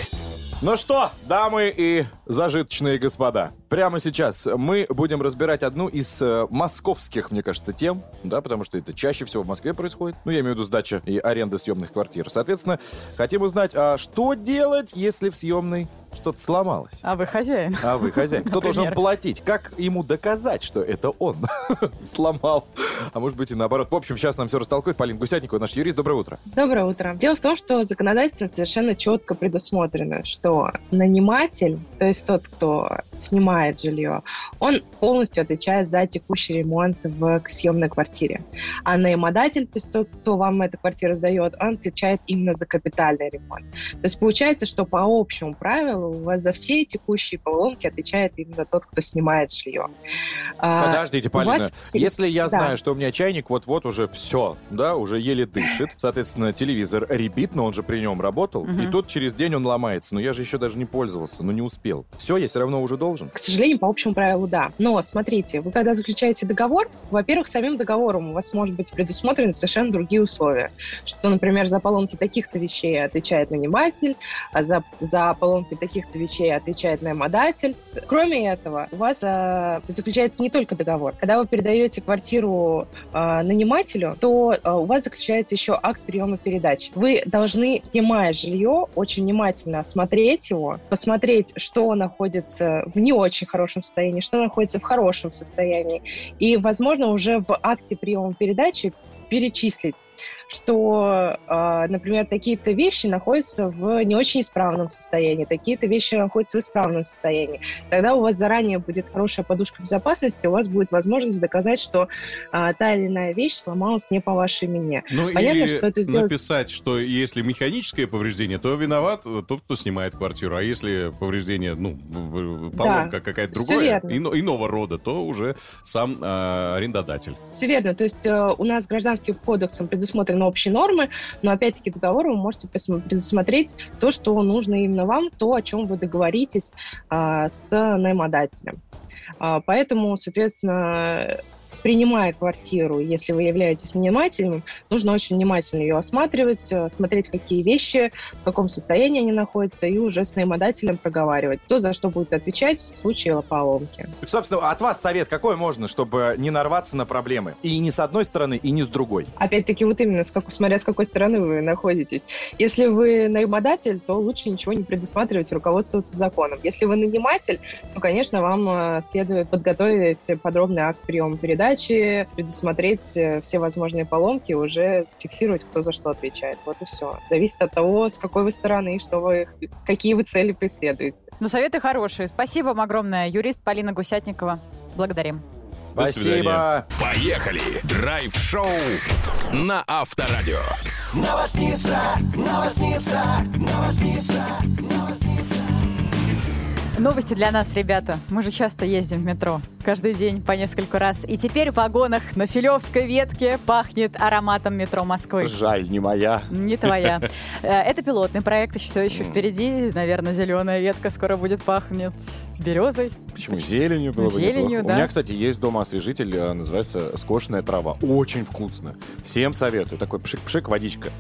Ну что, дамы и зажиточные господа, прямо сейчас мы будем разбирать одну из э, московских, мне кажется, тем, да, потому что это чаще всего в Москве происходит. Ну, я имею в виду сдача и аренда съемных квартир. Соответственно, хотим узнать, а что делать, если в съемной что-то сломалось? А вы хозяин. А вы хозяин. Кто должен платить? Как ему доказать, что это он сломал? А может быть и наоборот. В общем, сейчас нам все растолкует Полина Гусятникова, наш юрист. Доброе утро. Доброе утро. Дело в том, что законодательством совершенно четко предусмотрено, что наниматель, то есть тот, кто снимает жилье, он полностью отвечает за текущий ремонт в съемной квартире. А наимодатель, то есть тот, кто вам эту квартиру сдает, он отвечает именно за капитальный ремонт. То есть получается, что по общему правилу за все текущие поломки отвечает именно тот, кто снимает жилье. А, Подождите, у Полина. вас- Если я Да. знаю, что у меня чайник вот-вот уже все, да, уже еле дышит, соответственно, телевизор ребит, но он же при нем работал, Мгм. и тут через день он ломается. Но я же еще даже не пользовался, но не успел. Все, я все равно уже должен. К сожалению, по общему правилу, да. Но смотрите, вы когда заключаете договор, во-первых, самим договором у вас может быть предусмотрены совершенно другие условия. Что, например, за поломки таких-то вещей отвечает наниматель, а за, за поломки таких-то вещей отвечает наимодатель. Кроме этого, у вас а, заключается не только договор. Когда вы передаете квартиру а, нанимателю, то а, у вас заключается еще акт приема передачи. Вы должны, снимая жилье, очень внимательно осмотреть его, посмотреть, что находится в не очень хорошем состоянии, что находится в хорошем состоянии. И, возможно, уже в акте приема передачи перечислить, что, э, например, такие-то вещи находятся в не очень исправном состоянии, такие-то вещи находятся в исправном состоянии. Тогда у вас заранее будет хорошая подушка безопасности, у вас будет возможность доказать, что э, та или иная вещь сломалась не по вашей вине. Ну Понятно, или что это сделать- написать, что если механическое повреждение, то виноват тот, кто снимает квартиру. А если повреждение, ну, поломка какая-то всё другая, ино- иного рода, то уже сам а, арендодатель. Все верно. То есть э, у нас гражданским кодексом предусмотрены общие нормы, но опять-таки договор вы можете предусмотреть то, что нужно именно вам, то, о чем вы договоритесь а, с наймодателем. А, поэтому, соответственно, принимая квартиру, если вы являетесь нанимателем, нужно очень внимательно ее осматривать, э, смотреть, какие вещи, в каком состоянии они находятся, и уже с наимодателем проговаривать, кто за что будет отвечать в случае поломки. Собственно, от вас совет какой можно, чтобы не нарваться на проблемы? И ни с одной стороны, и ни с другой. Опять-таки, вот именно, с какой- смотря с какой стороны вы находитесь. Если вы наимодатель, то лучше ничего не предусматривать, руководствоваться законом. Если вы наниматель, то, конечно, вам э, следует подготовить подробный акт приема передачи, передачи, предусмотреть э, все возможные поломки, уже фиксировать, кто за что отвечает. Вот и все. Зависит от того, с какой вы стороны, что вы, какие вы цели преследуете. Ну, советы хорошие. Спасибо вам огромное. Юрист Полина Гусятникова. Благодарим. До свидания. Спасибо. Поехали! Драйв-шоу на Авторадио. Новости для нас, ребята. Мы же часто ездим в метро. Каждый день по несколько раз. И теперь в вагонах на Филевской ветке пахнет ароматом метро Москвы. Жаль, не моя. Не твоя. Э, Это пилотный проект, все еще впереди. Наверное, зеленая ветка скоро будет пахнуть березой. Почему? Зеленью было бы Зеленью, да. У меня, кстати, есть дома освежитель, э, называется скошенная трава. Очень вкусно. Всем советую. Такой пшик-пшик, водичка.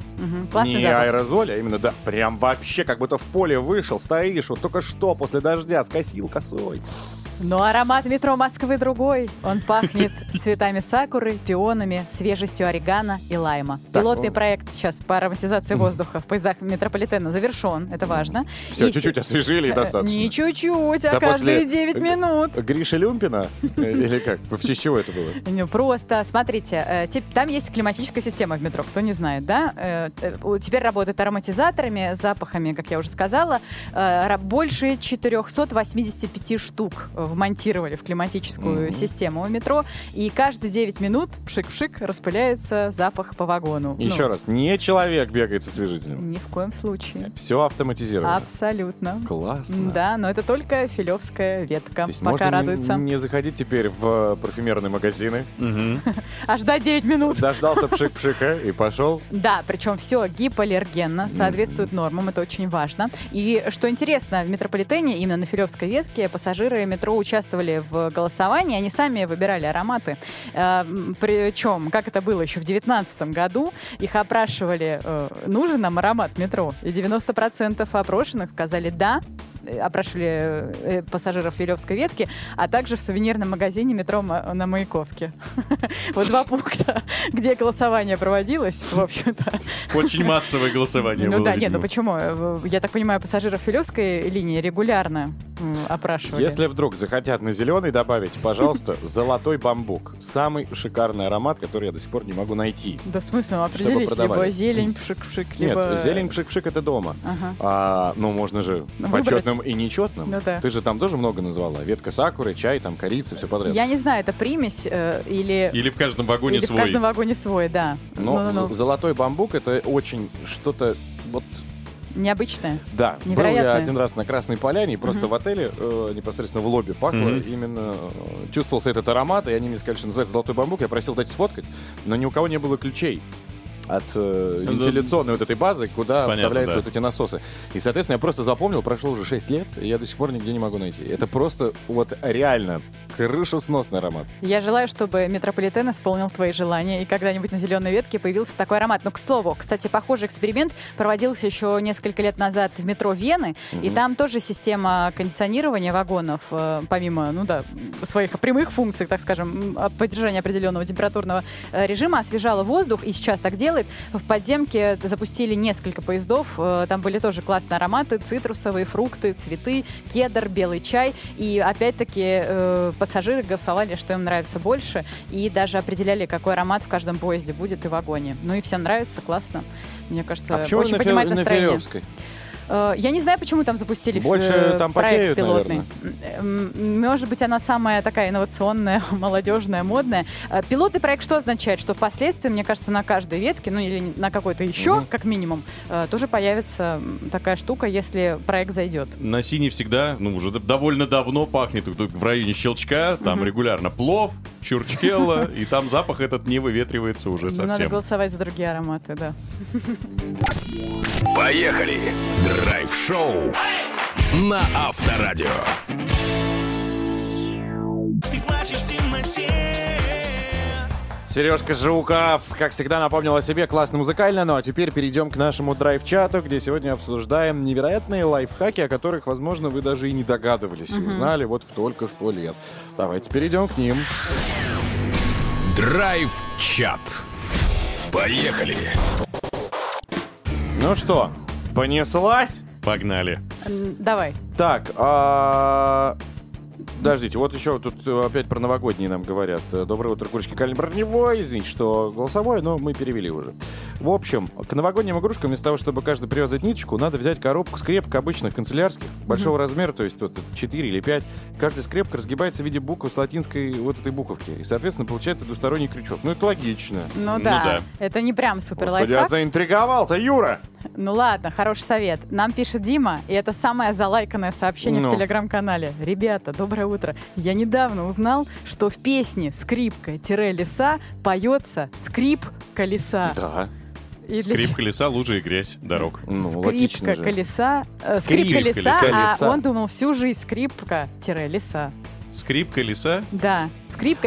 Классный Не запах. аэрозоль, а именно, да, прям вообще как будто в поле вышел, стоишь, вот только что после дождя скосил косой. Но аромат метро Москвы другой. Он пахнет цветами сакуры, пионами, свежестью орегано и лайма. Так, Пилотный ну- проект сейчас по ароматизации воздуха в поездах метрополитена завершен. Это важно. Все, И чуть-чуть освежили и Э, достаточно. Не чуть-чуть, а Да каждые после- 9 минут. Гриша Люмпина? Э, Или как? В честь чего это было? Ну, просто, смотрите, э, там есть климатическая система в метро, кто не знает, да? Э, э, Теперь работают ароматизаторами, запахами, как я уже сказала. Э, Больше 485 штук э, вмонтировали в климатическую систему у метро. И каждые 9 минут, пшик-пшик, распыляется запах по вагону. Еще Ну, раз, не человек бегает с освежителем. Ни в коем случае. Все автоматизировано. Абсолютно. Классно. Да, но это только филевская ветка. То есть Пока можно не- радуется. не заходить теперь в парфюмерные магазины. А ждать 9 минут. Дождался пшик-пшика и пошел. Да, причем все гипоаллергенно, соответствует нормам, это очень важно. И что интересно, в метрополитене, именно на Филевской ветке, пассажиры метро участвовали в голосовании, они сами выбирали ароматы. Причем, как это было еще в 2019 году, их опрашивали, э, нужен нам аромат метро, и 90% опрошенных сказали «да», э, опрашивали э, пассажиров Филевской ветки, а также в сувенирном магазине метро на Маяковке. Вот два пункта, где голосование проводилось, в общем-то. Очень массовое голосование Ну было, да, нет, ну почему? Э, Я так понимаю, пассажиров Филевской линии регулярно опрашивали. Если вдруг захотят на зеленый добавить, пожалуйста, золотой бамбук. Самый шикарный аромат, который я до сих пор не могу найти. Да в смысле, ну, определись, либо зелень, пшик-пшик, Нет, либо... зелень пшик-пшик это дома. Ага. А, ну, можно же Ну, почетным и нечетным. Ну да. Ты же там тоже много назвала. Ветка сакуры, чай, там корица, все подряд. Я не знаю, это примесь э, или... Или в каждом вагоне или свой. в каждом вагоне свой, да. Но Ну-ну-ну. з- золотой бамбук это очень что-то вот Необычное. Да, был я один раз на Красной Поляне, и просто Мгм. в отеле, э, непосредственно в лобби пахло, Мгм. именно э, чувствовался этот аромат, и они мне сказали, что называется «Золотой бамбук», я просил дать сфоткать, но ни у кого не было ключей от э, Да. вентиляционной вот этой базы, куда Понятно, вставляются да. вот эти насосы. И, соответственно, я просто запомнил, прошло уже 6 лет, и я до сих пор нигде не могу найти. Это просто вот реально крышесносный аромат. Я желаю, чтобы метрополитен исполнил твои желания, и когда-нибудь на зеленой ветке появился такой аромат. Но, к слову, кстати, похожий эксперимент проводился еще несколько лет назад в метро Вены, и там тоже система кондиционирования вагонов, э, помимо, ну да, своих прямых функций, так скажем, поддержания определенного температурного э, режима, освежала воздух, и сейчас так делает. В подземке запустили несколько поездов, э, там были тоже классные ароматы, цитрусовые, фрукты, цветы, кедр, белый чай, и опять-таки э, пассажиры голосовали, что им нравится больше, и даже определяли, какой аромат в каждом поезде будет и вагоне. Ну и всем нравится, классно. Мне кажется, а очень на, поднимает на настроение. Филевской? Э, Я не знаю, почему там запустили Больше э, там проект потеют, пилотный. М, Может быть, она самая такая инновационная, молодежная, модная. Э, Пилотный проект что означает? Что впоследствии, мне кажется, на каждой ветке, ну или на какой-то еще, Мгм. как минимум, э, тоже появится такая штука, если проект зайдет. На синий всегда, ну, уже довольно давно пахнет в районе щелчка, там Мгм. регулярно плов, чурчкелла, и там запах этот не выветривается уже Надо совсем. голосовать за другие ароматы, да. Поехали! Драйв-шоу на Авторадио. Сережка Жуков, как всегда, напомнил о себе классно музыкально, ну а теперь перейдем к нашему драйв-чату, где сегодня обсуждаем невероятные лайфхаки, о которых, возможно, вы даже и не догадывались, и узнали вот в только что лет. Давайте перейдем к ним. Драйв-чат. Поехали! Ну что, понеслась? Погнали. Давай. Так, а, Подождите, вот еще тут э, опять про новогодние нам говорят. Э, Доброе утро, курочки Калин Броневой. Извините, что голосовое, но мы перевели уже. В общем, к новогодним игрушкам вместо того, чтобы каждый привязывать ниточку, надо взять коробку скрепок обычных канцелярских, большого размера, то есть тут 4 или 5. Каждая скрепка разгибается в виде буквы с латинской вот этой буковки. И, соответственно, получается двусторонний крючок. Ну, это логично. Ну, Ну да. да. Это не прям супер Господи, а лайфхак. заинтриговал-то, Юра! Ну ладно, хороший совет. Нам пишет Дима, и это самое залайканное сообщение Ну. в телеграм-канале. Ребята, доброе утро. Я недавно узнал, что в песне «Скрипка-леса» поется «Скрип колеса». Да. И для Скрип колеса, лужи и грязь дорог. Ну, Скрипка колеса, э, Скрип скрип колеса, колеса. а он думал всю жизнь скрипка-леса. Скрип колеса. Да,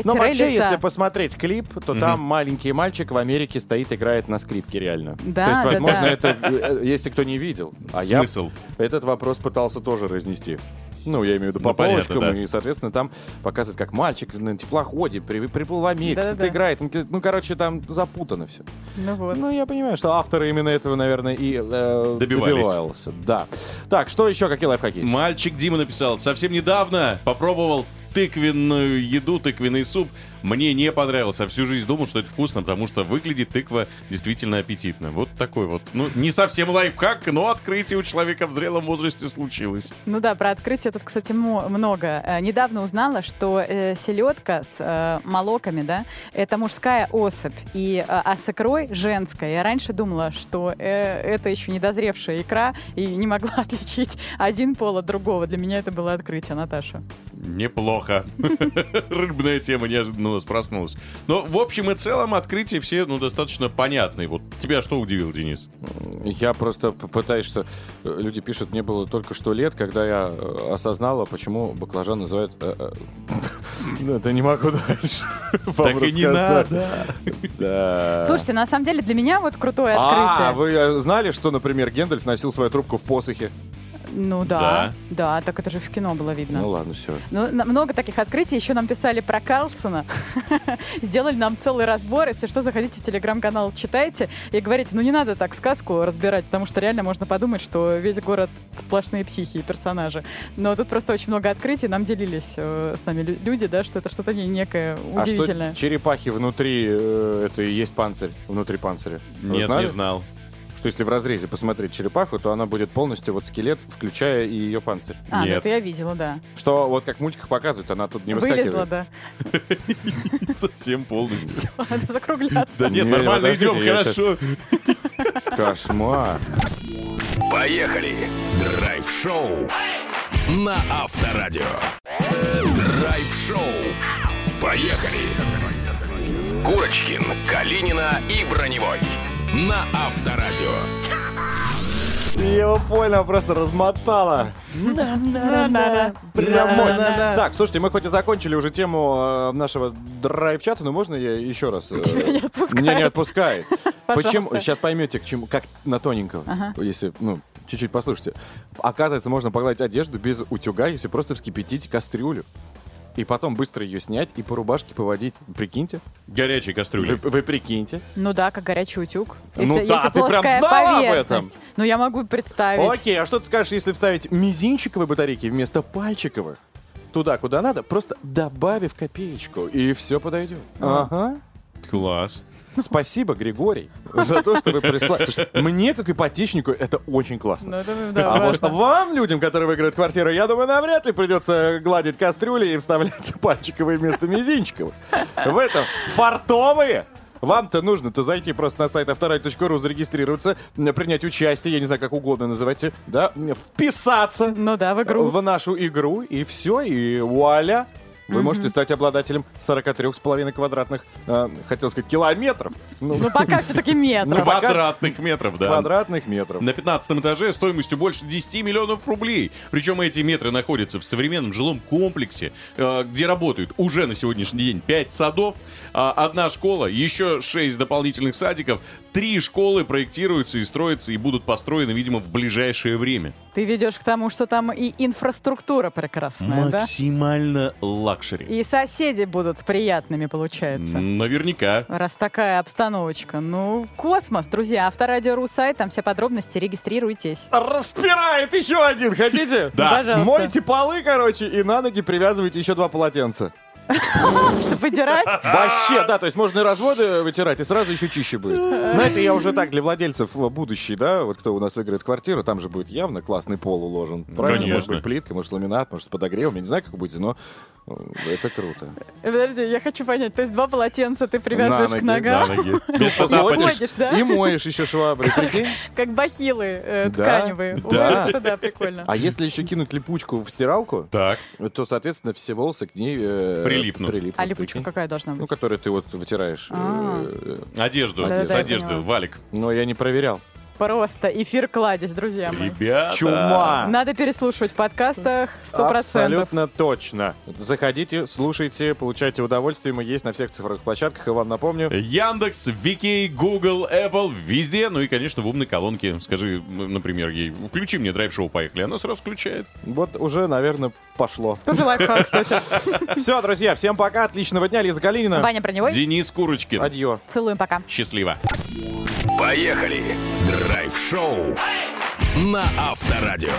Но вообще, если скрипка-леса. посмотреть клип, то Мгм. там маленький мальчик в Америке стоит, играет на скрипке реально. Да, То есть, да, возможно, да. это, э, если кто не видел. А я Смысл? этот вопрос пытался тоже разнести. Ну, я имею в виду по Ну, понятно, полочкам, да. и, соответственно, там показывают, как мальчик на теплоходе при- приплыл в Америку, Да-да-да. что-то играет. Ну, короче, там запутано все. Ну вот. Ну, я понимаю, что авторы именно этого, наверное, и э, Добивались. добивался. Да. Так, что еще, какие лайфхаки есть? Мальчик Дима написал, совсем недавно попробовал тыквенную еду, тыквенный суп. Мне не понравился. А всю жизнь думал, что это вкусно, потому что выглядит тыква действительно аппетитно. Вот такой вот. Ну, не совсем лайфхак, но открытие у человека в зрелом возрасте случилось. Ну да, про открытие тут, кстати, много. Э, недавно узнала, что э, селедка с э, молоками, да, это мужская особь, и, э, а с икрой женская. Я раньше думала, что э, это еще недозревшая икра, и не могла отличить один пол от другого. Для меня это было открытие, Наташа. Неплохо. Рыбная тема неожиданно у нас проснулась. Но в общем и целом открытия все ну, достаточно понятные. Вот тебя что удивил, Денис? Я просто пытаюсь, что э, люди пишут, мне было только что лет, когда я э, осознала, почему баклажан называют... э, Ну, это не могу дальше. вам и не надо. Слушайте, на самом деле для меня вот крутое А, открытие. вы э, знали, что, например, Гендальф носил свою трубку в посохе? Ну да, да, так это же в кино было видно. Ну ладно, все. Ну, на- много таких открытий. Еще нам писали про Карлсона. Сделали нам целый разбор. Если что, заходите в телеграм-канал, читайте и говорите, ну не надо так сказку разбирать, потому что реально можно подумать, что весь город сплошные психи и персонажи. Но тут просто очень много открытий. Нам делились э, с нами лю- люди, да, что это что-то не- некое А удивительное. что черепахи внутри, э, это и есть панцирь, внутри панциря? Вы Нет, знали? не знал. Что если в разрезе посмотреть черепаху, то она будет полностью вот скелет, включая и ее панцирь. А, ну Нет. это я видела, да. Что вот как в мультиках показывают, она тут не Вылезла, выскакивает. да. Совсем полностью. Надо закругляться. Да нет, Не, нормально подождите, идем, я хорошо. Кошмар. Поехали! Драйв-шоу на Авторадио. Драйв-шоу. Поехали! Курочкин, Калинина и Броневой. На Авторадио. Его понял, просто размотала. Прям мощно. Так, слушайте, мы хоть и закончили уже тему э, нашего драйв-чата, но можно я еще раз? э, Тебя не отпускает. Меня не отпускает. Пожалуйста. Почему? Сейчас поймете, к чему, как на тоненького. Ага. Если, ну, чуть-чуть послушайте. Оказывается, можно погладить одежду без утюга, если просто вскипятить кастрюлю. И потом быстро ее снять и по рубашке поводить. Прикиньте. Горячей Вы, кастрюли. вы прикиньте. Ну да, как горячий утюг. Ну Если, да, если ты прям знала об этом? Ну я могу представить. Окей, а что ты скажешь, если вставить мизинчиковые батарейки вместо пальчиковых? Туда, куда надо, просто добавив копеечку, и все подойдет. Ага. Класс. Спасибо, Григорий, за то, что вы прислали. Мне, как ипотечнику, это очень классно. Ну, А вот вам, людям, которые выиграют квартиру, я думаю, навряд ли придется гладить кастрюли и вставлять пальчиковые вместо мизинчиковых. В этом фартовые. Вам-то нужно-то зайти просто на сайт авторадио.ру, зарегистрироваться, принять участие, я не знаю, как угодно называйте, да, вписаться Ну да, в игру. в нашу игру, и все, и вуаля. Вы можете стать обладателем 43,5 квадратных, э, хотел сказать, километров. Ну, Ну пока все-таки метров. Ну, Квадратных метров, да. квадратных метров. На 15 этаже стоимостью больше 10 миллионов рублей. Причем эти метры находятся в современном жилом комплексе, э, где работают уже на сегодняшний день 5 садов, а, одна школа, еще 6 дополнительных садиков, три школы проектируются и строятся и будут построены, видимо, в ближайшее время. Ты ведешь к тому, что там и инфраструктура прекрасная, да? Максимально luxury. И соседи будут приятными, получается. Наверняка. Раз такая обстановочка. Ну, космос, друзья. Авторадио.ру сайт, там все подробности, регистрируйтесь. Распирает еще один, хотите? Да. Пожалуйста. Мойте полы, короче, и на ноги привязывайте еще два полотенца. Чтобы выдирать. Вообще, да, то есть можно и разводы вытирать, и сразу еще чище будет. Но это я уже так для владельцев э, будущий, да, вот кто у нас выиграет квартиру, там же будет явно классный пол уложен. Правильно? Может быть плитка, может ламинат, может с подогревом, я не знаю, как вы будете, но э, это круто. Подожди, я хочу понять. То есть два полотенца ты привязываешь к ногам, На ноги. Без ходишь, да? И моешь еще шваброй, прикинь. как бахилы э, Да, тканевые. да. Это да, прикольно. А если еще кинуть липучку в стиралку, Так. то, соответственно, все волосы к ней э, Прилипнут. А липучка какая должна Ну, быть? которую ты вот вытираешь. А. э, Одежду. С одежды. Валик. Но я не проверял. Просто эфир кладезь, друзья мои. Ребята. Чума! Надо переслушивать в подкастах 100%. Абсолютно точно. Заходите, слушайте, получайте удовольствие. Мы есть на всех цифровых площадках. И вам напомню, Яндекс, Вики, Google, Apple, везде. Ну и, конечно, в умной колонке. Скажи, например, ей, включи мне драйв-шоу, поехали. Она сразу включает. вот уже, наверное, пошло. Тоже лайфхак, кстати. Все, друзья, всем пока. Отличного дня. Лиза Калинина. Ваня Броневой. Денис Курочкин. Адьё. Целуем, пока. Счастливо. Поехали! Драйв-шоу на Авторадио.